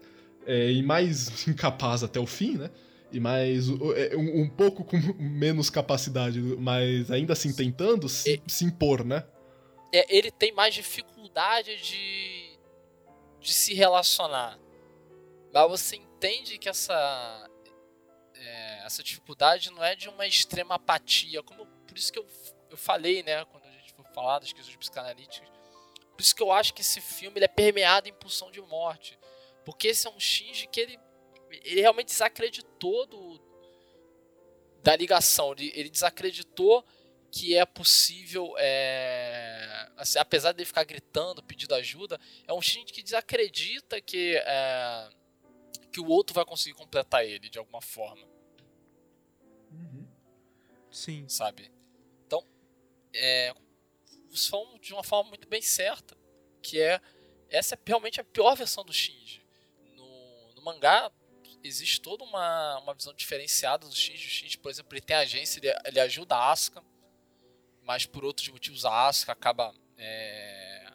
É, e mais [laughs] incapaz até o fim, né? E mais é, um, um pouco com [laughs] menos capacidade, mas ainda assim tentando se, se impor, né? É, ele tem mais dificuldade de, de se relacionar. Mas você entende que essa, é, essa dificuldade não é de uma extrema apatia. Como, por isso que eu, eu falei, né, quando a gente for falar das questões psicanalíticas. Por isso que eu acho que esse filme ele é permeado em pulsão de morte. Porque esse é um Shinji que ele, ele realmente desacreditou do, da ligação. Ele, ele desacreditou que é possível, é, assim, apesar de ele ficar gritando, pedindo ajuda, é um Shinji que desacredita que, é, que o outro vai conseguir completar ele de alguma forma, Sim. sabe? Então, é, vocês falam de uma forma muito bem certa, que é essa é realmente a pior versão do Shinji. No, no mangá existe toda uma, uma visão diferenciada do Shinji. O Shinji, por exemplo, ele tem agência, ele, ele ajuda a Asuka, mas por outros motivos a Asuka acaba é,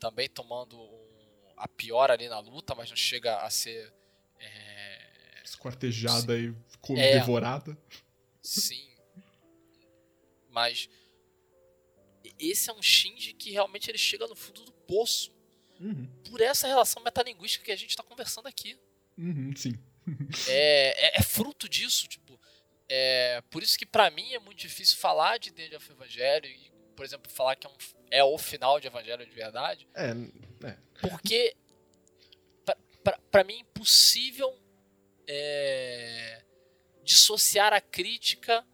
também tomando um- a pior ali na luta, mas não chega a ser é, Esquartejada e É. devorada. Sim. Mas esse é um Shinji que realmente ele chega no fundo do poço Uhum. por essa relação metalinguística que a gente está conversando aqui. Uhum, sim. [laughs] É, é, é fruto disso, tipo. É, por isso que pra mim é muito difícil falar de The of Evangelho e, por exemplo, falar que é, um, é o final de Evangelho de verdade. É, É. Porque, [laughs] pra mim, é impossível é, dissociar a crítica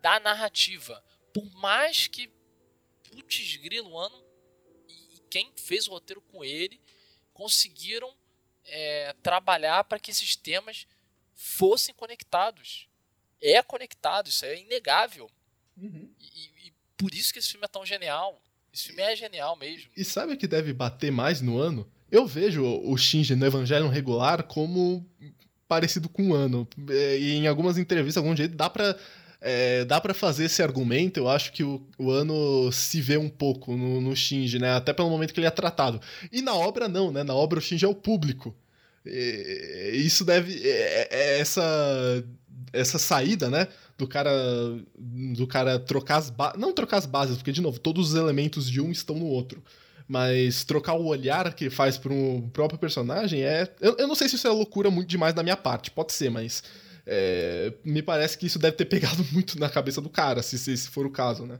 da narrativa. Por mais que, putz, grilo, ano e quem fez o roteiro com ele conseguiram é, trabalhar para que esses temas fossem conectados. É conectado, isso é inegável. Uhum. E, e- por isso que esse filme é tão genial. Esse filme é genial mesmo. E sabe o que deve bater mais no ano? Eu vejo o Shinji no Evangelion regular como parecido com o ano. É, E em algumas entrevistas, algum jeito, dá pra, é, dá pra fazer esse argumento. Eu acho que o, o ano se vê um pouco no, no Shinji, né? Até pelo momento que ele é tratado. E na obra, não, né? Na obra, o Shinji é o público. É, isso deve. é- é essa, essa saída, né? Do cara. Do cara trocar as bases. Não trocar as bases, porque, de novo, todos os elementos de um estão no outro. Mas trocar o olhar que faz pro próprio personagem é. Eu, eu não sei se isso é loucura muito demais da minha parte, pode ser, mas. É, me parece que isso deve ter pegado [laughs] muito na cabeça do cara, se, se, se for o caso, né?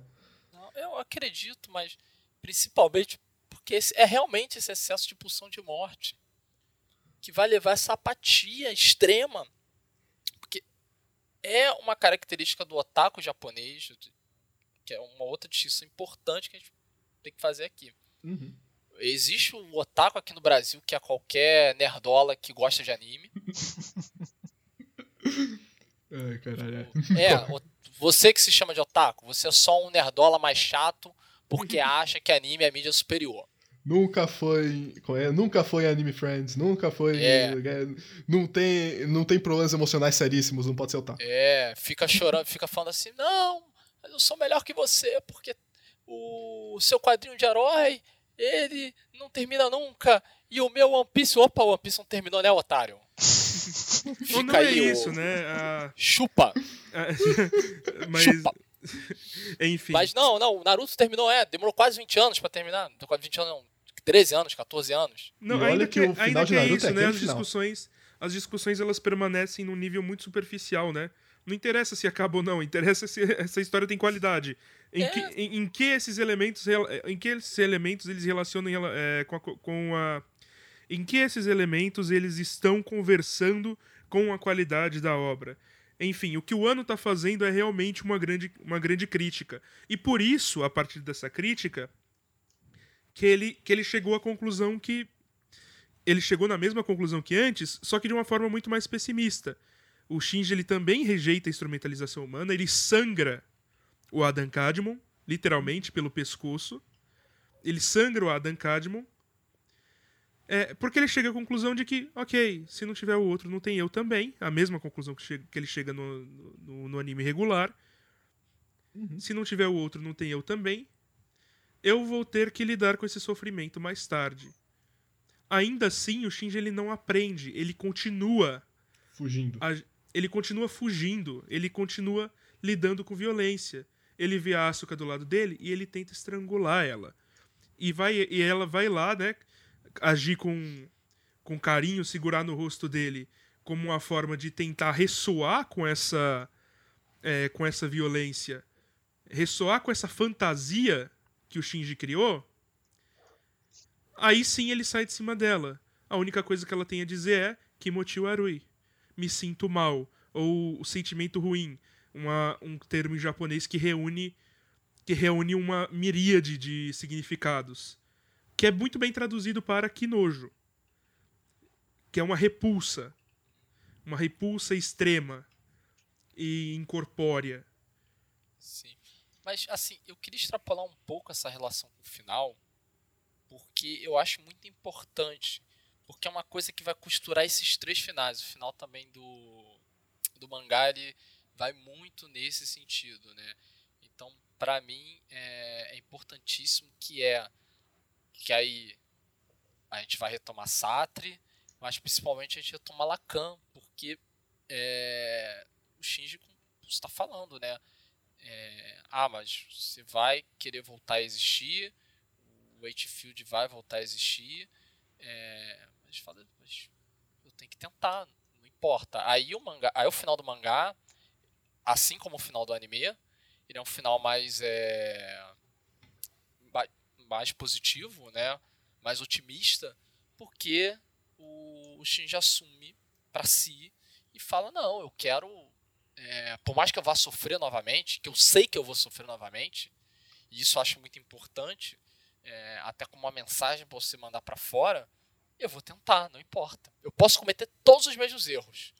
Não, eu acredito, mas principalmente porque esse- é realmente esse excesso de pulsão de morte que vai levar essa apatia extrema. Porque é uma característica do otaku japonês, que é uma outra distinção importante que a gente tem que fazer aqui. Uhum. Existe o otaku aqui no Brasil, que é qualquer nerdola que gosta de anime. [laughs] Ai, caralho. É, [laughs] você que se chama de otaku, você é só um nerdola mais chato porque [laughs] acha que anime é mídia superior. Nunca foi. é? Nunca foi Anime Friends, nunca foi. É. Não, tem, não tem problemas emocionais seríssimos, não pode ser o tal. É, fica chorando, fica falando assim, não, mas eu sou melhor que você, porque o seu quadrinho de herói, ele não termina nunca, e o meu One Piece, opa, o One Piece não terminou, né, otário? [laughs] Ou não Fica é aí o- isso, né? A- Chupa! a- [laughs] mas. Chupa. Enfim. Mas não, não, o Naruto terminou, é, demorou quase 20 anos pra terminar, não, quase 20 anos não, 13 anos, 14 anos. Não, E olha ainda que que, o final ainda de que é Naruto isso, é né? As final. discussões, as discussões elas permanecem num nível muito superficial, né? Não interessa se acaba ou não, interessa se [laughs] essa história tem qualidade. Em, É. que, em, em que esses elementos, em que esses elementos eles relacionam é, com, a, co- com a, em que esses elementos eles estão conversando com a qualidade da obra. Enfim, o que o ano está fazendo é realmente uma grande, uma grande crítica. E por isso, a partir dessa crítica, que ele, que ele chegou à conclusão que. Ele chegou na mesma conclusão que antes, só que de uma forma muito mais pessimista. O Shinji ele também rejeita a instrumentalização humana, ele sangra o Adam Kadmon, literalmente, pelo pescoço. Ele sangra o Adam Kadmon. É, porque ele chega à conclusão de que, ok, se não tiver o outro, não tem eu também. A mesma conclusão que, chega- que ele chega no, no, no anime regular. Se não tiver o outro, não tem eu também. Eu vou ter que lidar com esse sofrimento mais tarde. Ainda assim, o Shinji ele não aprende, ele continua Fugindo. a- ele continua fugindo, ele continua lidando com violência. Ele vê a Asuka do lado dele e ele tenta estrangular ela. E, vai, e ela vai lá, né, agir com, com carinho, segurar no rosto dele como uma forma de tentar ressoar com essa, é, com essa violência, ressoar com essa fantasia que o Shinji criou. Aí sim ele sai de cima dela. A única coisa que ela tem a dizer é Kimochi Arui me sinto mal, ou o sentimento ruim, uma, um termo em japonês que reúne que reúne uma miríade de significados, que é muito bem traduzido para que nojo, que é uma repulsa, uma repulsa extrema e incorpórea. Sim. Mas, assim, eu queria extrapolar um pouco essa relação com o final, porque eu acho muito importante. Porque é uma coisa que vai costurar esses três finais. O final também do, do mangá, ele vai muito nesse sentido, né? Então, pra mim, é, é importantíssimo que é... Que aí a gente vai retomar Satri, mas principalmente a gente retoma Lacan, porque é, o Shinji, está falando, né? É, ah, mas você vai querer voltar a existir, o Wakefield vai voltar a existir, é, mas fala, mas eu tenho que tentar, não importa. Aí o mangá, aí o final do mangá, assim como o final do anime, ele é um final mais é, mais positivo, né? mais otimista, porque o, o Shinji assume para si e fala: Não, eu quero. é, por mais que eu vá sofrer novamente, que eu sei que eu vou sofrer novamente, e isso eu acho muito importante, é, até como uma mensagem para você mandar para fora, eu vou tentar, não importa. Eu posso cometer todos os mesmos erros,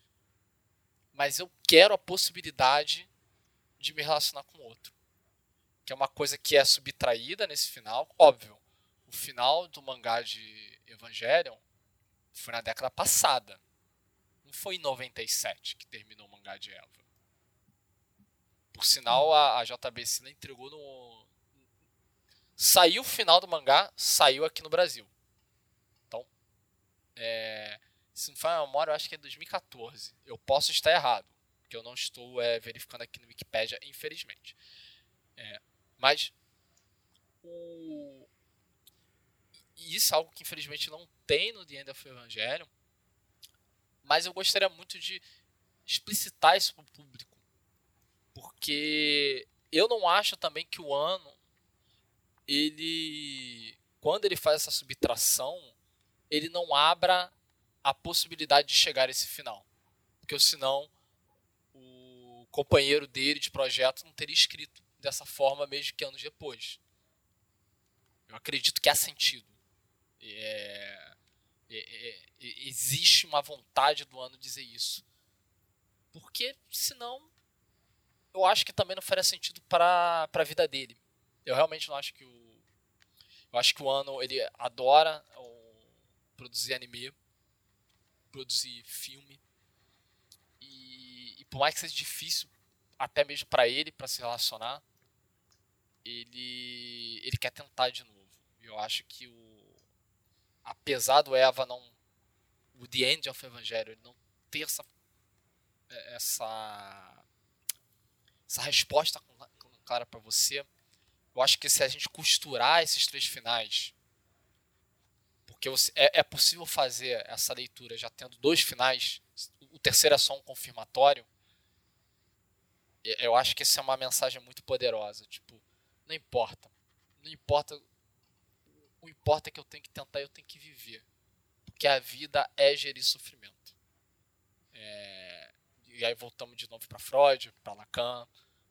mas eu quero a possibilidade de me relacionar com outro. Que é uma coisa que é subtraída nesse final, óbvio. O final do mangá de Evangelion foi na década passada. Não foi em 97 que terminou o mangá de Eva. Por sinal, a, a JBC não entregou no. Saiu o final do mangá, saiu aqui no Brasil. Então, é, se não for a memória, eu acho que é 2014. Eu posso estar errado, porque eu não estou é, verificando aqui no Wikipedia, infelizmente. É, mas o, isso é algo que infelizmente não tem no The End of Evangelion, mas eu gostaria muito de explicitar isso para o público, porque eu não acho também que o ano ele quando ele faz essa subtração ele não abra a possibilidade de chegar a esse final, porque senão o companheiro dele de projeto não teria escrito dessa forma mesmo que anos depois. Eu acredito que há sentido. É, é, é, existe uma vontade do ano dizer isso. Porque senão eu acho que também não faria sentido para a vida dele. Eu realmente não acho que o eu acho que o ano ele adora o, produzir anime, produzir filme e, e por mais que seja difícil até mesmo para ele para se relacionar, ele ele quer tentar de novo. Eu acho que o apesar do Eva não o The End of Evangelho ele não ter essa essa essa resposta clara para você, eu acho que se a gente costurar esses três finais, porque é, é possível fazer essa leitura já tendo dois finais, o terceiro é só um confirmatório, eu acho que essa é uma mensagem muito poderosa. Tipo, não importa. Não importa. O importa é que eu tenho que tentar eu tenho que viver. Porque a vida é gerir sofrimento. É, e aí voltamos de novo para Freud, para Lacan,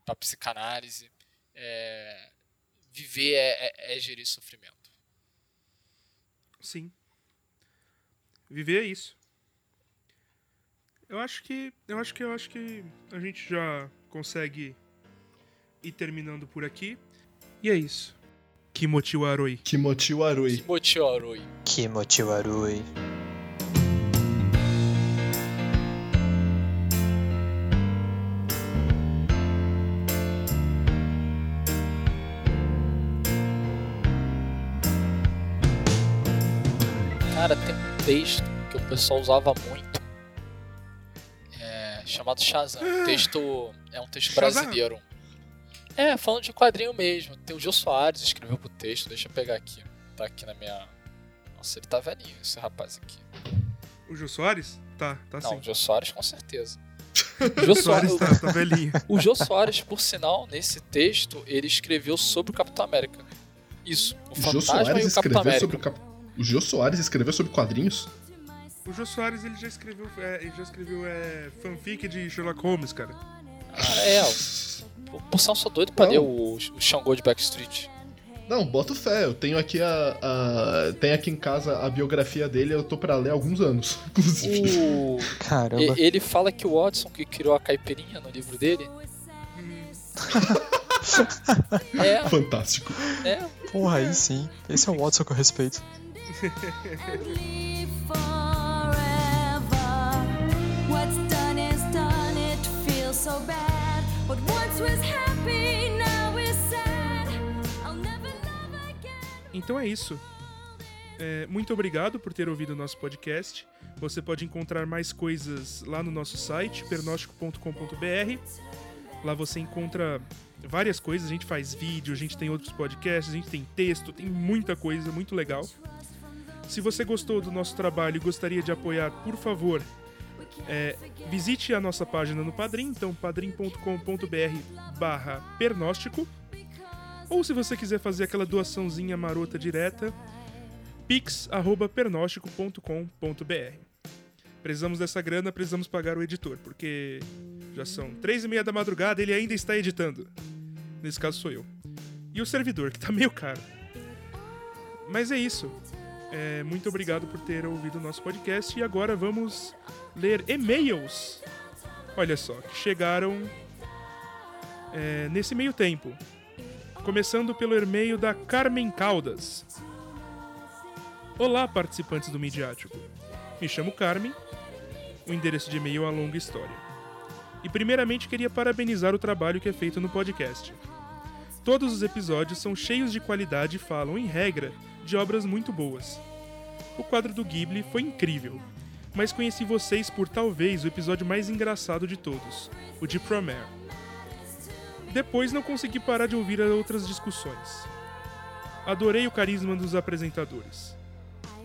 para psicanálise. É, viver é, é, é gerir sofrimento. Sim. Viver é isso. Eu acho que. Eu acho que eu acho que a gente já consegue ir terminando por aqui. E é isso. Kimochi wa Aroi. Kimochi Warui. Kimochi Oroi. Kimochi Warui. Cara, tem um texto que o pessoal usava muito. Chamado Shazam. O [gasps] texto é um texto Shazam? brasileiro. É, falando de quadrinho mesmo. Tem o Gil Soares escreveu pro texto, deixa eu pegar aqui. Tá aqui na minha. Nossa, ele tá velhinho, esse rapaz aqui. O Jô Soares? Tá, tá Não, sim. o Jô Soares com certeza. [laughs] O Jô Soares tá, tá velhinho. [laughs] o Jô Soares, por sinal, nesse texto, ele escreveu sobre o Capitão América. Isso, o O Fantasma Soares e o Capitão escreveu América. sobre o Cap... O Jô Soares escreveu sobre quadrinhos? O Jô Soares ele já escreveu, é, ele já escreveu é, fanfic de Sherlock Holmes, cara. Ah, é, o- sinal, sou doido pra Não. ler o, o Xangô de Backstreet. Não, boto fé. Eu tenho aqui a, a- Tenho aqui em casa a biografia dele, eu tô pra ler há alguns anos, [laughs] inclusive. O... [laughs] Caramba. E- Ele fala que o Watson que criou a caipirinha no livro dele. [laughs] É, Fantástico. é. Porra, aí sim. Esse é o Watson que eu respeito. Então é isso. É, muito obrigado por ter ouvido o nosso podcast. Você pode encontrar mais coisas lá no nosso site, pernóstico.com.br. Lá você encontra várias coisas. A gente faz vídeo, a gente tem outros podcasts, a gente tem texto, tem muita coisa muito legal. Se você gostou do nosso trabalho e gostaria de apoiar, por favor, é, visite a nossa página no Padrim, então padrim.com.br barra pernóstico. Ou se você quiser fazer aquela doaçãozinha marota direta, pix@pernóstico.com.br. Precisamos dessa grana, precisamos pagar o editor, porque já são três e meia da madrugada ele ainda está editando. Nesse caso sou eu. E o servidor, que tá meio caro. Mas é isso. É, muito obrigado por ter ouvido o nosso podcast e agora vamos ler e-mails. Olha só, que chegaram é, nesse meio tempo. Começando pelo e-mail da Carmen Caldas. Olá, participantes do Midiático. Me chamo Carmen. O endereço de e-mail é uma longa história. E primeiramente queria parabenizar o trabalho que é feito no podcast. Todos os episódios são cheios de qualidade e falam, em regra, de obras muito boas. O quadro do Ghibli foi incrível, mas conheci vocês por talvez o episódio mais engraçado de todos, o de Promare. Depois não consegui parar de ouvir as outras discussões. Adorei o carisma dos apresentadores.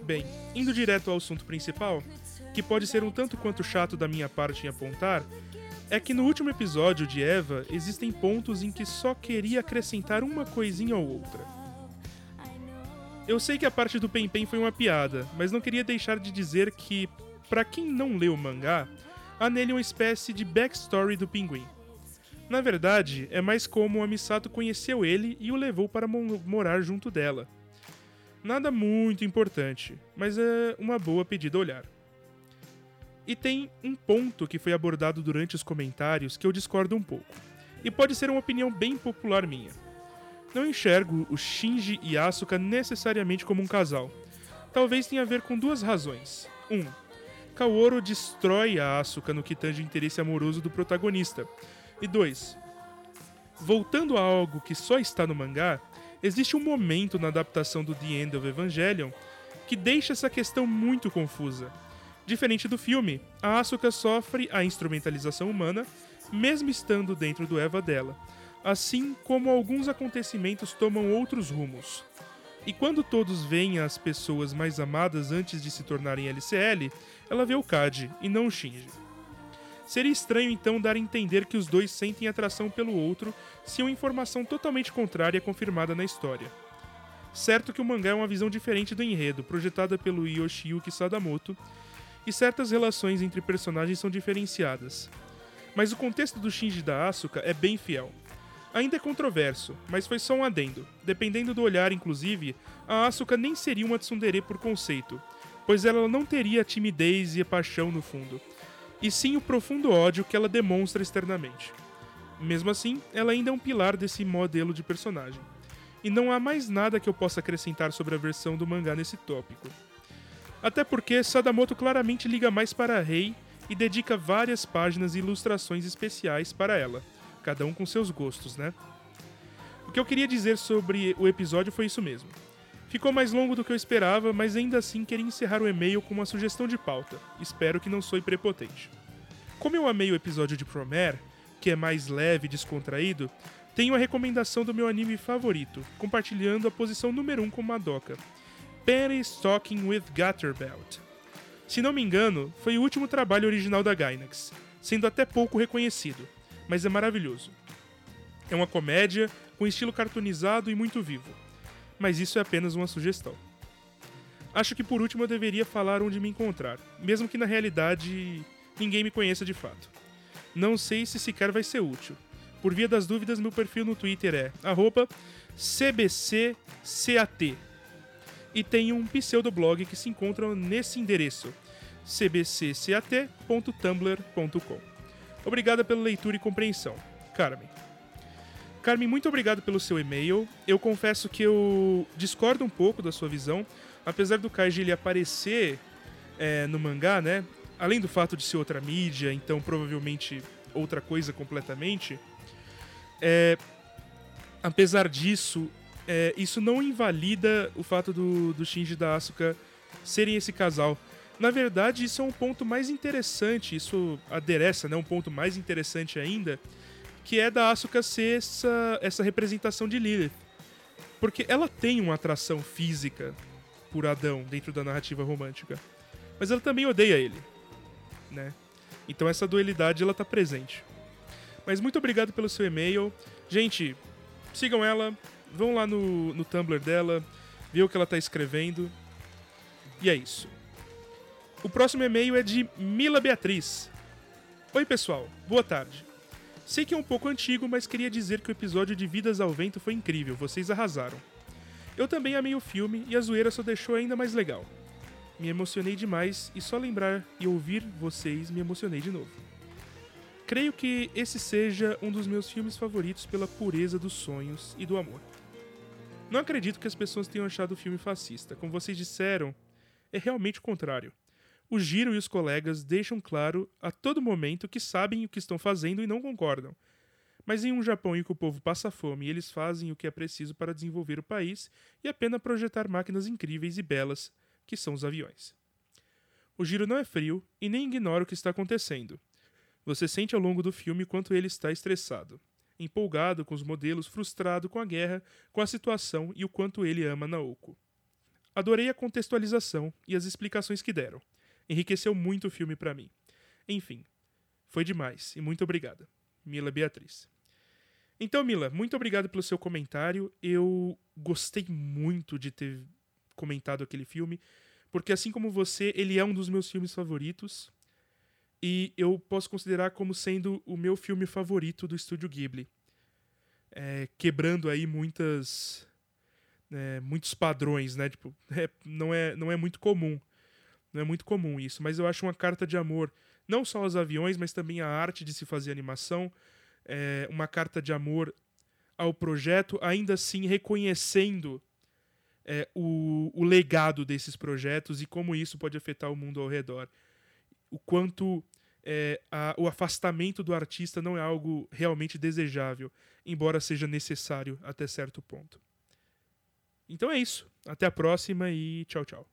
Bem, indo direto ao assunto principal, que pode ser um tanto quanto chato da minha parte em apontar, é que no último episódio de Eva existem pontos em que só queria acrescentar uma coisinha ou outra. Eu sei que a parte do Pen Pen foi uma piada, mas não queria deixar de dizer que, para quem não leu o mangá, há nele uma espécie de backstory do pinguim. Na verdade, é mais como a Misato conheceu ele e o levou para mo- morar junto dela. Nada muito importante, mas é uma boa pedida olhar. E tem um ponto que foi abordado durante os comentários que eu discordo um pouco. E pode ser uma opinião bem popular minha. Não enxergo o Shinji e Asuka necessariamente como um casal. Talvez tenha a ver com duas razões. 1. Um, Kaoru destrói a Asuka no que tange interesse amoroso do protagonista. E 2. Voltando a algo que só está no mangá, existe um momento na adaptação do The End of Evangelion que deixa essa questão muito confusa. Diferente do filme, a Asuka sofre a instrumentalização humana, mesmo estando dentro do Eva dela, assim como alguns acontecimentos tomam outros rumos. E quando todos veem as pessoas mais amadas antes de se tornarem LCL, ela vê o Kaji e não o Shinji. Seria estranho então dar a entender que os dois sentem atração pelo outro se uma informação totalmente contrária é confirmada na história. Certo que o mangá é uma visão diferente do enredo, projetada pelo Yoshiyuki Sadamoto, e certas relações entre personagens são diferenciadas. Mas o contexto do Shinji da Asuka é bem fiel. Ainda é controverso, mas foi só um adendo. Dependendo do olhar, inclusive, a Asuka nem seria uma tsundere por conceito, pois ela não teria timidez e paixão no fundo, e sim o profundo ódio que ela demonstra externamente. Mesmo assim, ela ainda é um pilar desse modelo de personagem. E não há mais nada que eu possa acrescentar sobre a versão do mangá nesse tópico. Até porque Sadamoto claramente liga mais para Rei e dedica várias páginas e ilustrações especiais para ela, cada um com seus gostos, né? O que eu queria dizer sobre o episódio foi isso mesmo. Ficou mais longo do que eu esperava, mas ainda assim queria encerrar o e-mail com uma sugestão de pauta. Espero que não soe prepotente. Como eu amei o episódio de Promare, que é mais leve e descontraído, tenho a recomendação do meu anime favorito, compartilhando a posição número 1 um com Madoka. Penny Stalking with Gutterbelt. Se não me engano, foi o último trabalho original da Gainax, sendo até pouco reconhecido, mas é maravilhoso. É uma comédia com estilo cartoonizado e muito vivo, mas isso é apenas uma sugestão. Acho que por último eu deveria falar onde me encontrar, mesmo que na realidade ninguém me conheça de fato. Não sei se sequer vai ser útil. Por via das dúvidas, meu perfil no Twitter é cbccat e tem um pseudoblog que se encontra nesse endereço cbccat.tumblr.com. Obrigada pela leitura e compreensão. Carmen. Carmen, muito obrigado pelo seu e-mail. Eu confesso que eu discordo um pouco da sua visão, apesar do Kaiji ele aparecer é, no mangá, né? Além do fato de ser outra mídia, então provavelmente outra coisa completamente. É, apesar disso, é, isso não invalida o fato do, do Shinji e da Asuka serem esse casal. Na verdade, isso é um ponto mais interessante, isso adereça né, um ponto mais interessante ainda, que é da Asuka ser essa, essa representação de Lilith. Porque ela tem uma atração física por Adão dentro da narrativa romântica, mas ela também odeia ele, né? Então essa dualidade ela tá presente. Mas muito obrigado pelo seu e-mail. Gente, sigam ela, vão lá no, no Tumblr dela, ver o que ela tá escrevendo. E é isso. O próximo e-mail é de Mila Beatriz. Oi, pessoal. Boa tarde. Sei que é um pouco antigo, mas queria dizer que o episódio de Vidas ao Vento foi incrível, vocês arrasaram. Eu também amei o filme e a zoeira só deixou ainda mais legal. Me emocionei demais e só lembrar e ouvir vocês me emocionei de novo. Creio que esse seja um dos meus filmes favoritos pela pureza dos sonhos e do amor. Não acredito que as pessoas tenham achado o filme fascista. Como vocês disseram, é realmente o contrário. O Giro e os colegas deixam claro a todo momento que sabem o que estão fazendo e não concordam. Mas em um Japão em que o povo passa fome eles fazem o que é preciso para desenvolver o país e apenas projetar máquinas incríveis e belas, que são os aviões. O Giro não é frio e nem ignora o que está acontecendo. Você sente ao longo do filme quanto ele está estressado, empolgado com os modelos, frustrado com a guerra, com a situação e o quanto ele ama Naoko. Adorei a contextualização e as explicações que deram. Enriqueceu muito o filme para mim. Enfim, foi demais e muito obrigada. Mila Beatriz. Então, Mila, muito obrigado pelo seu comentário. Eu gostei muito de ter comentado aquele filme, porque assim como você, ele é um dos meus filmes favoritos e eu posso considerar como sendo o meu filme favorito do estúdio Ghibli. É, quebrando aí muitas é, muitos padrões, né? Tipo, [laughs] é, não, é, não é muito comum. Não é muito comum isso, mas eu acho uma carta de amor, não só aos aviões, mas também à arte de se fazer animação, é, uma carta de amor ao projeto, ainda assim reconhecendo é, o, o legado desses projetos e como isso pode afetar o mundo ao redor. O quanto é, a, o afastamento do artista não é algo realmente desejável, embora seja necessário até certo ponto. Então é isso. Até a próxima e tchau, tchau.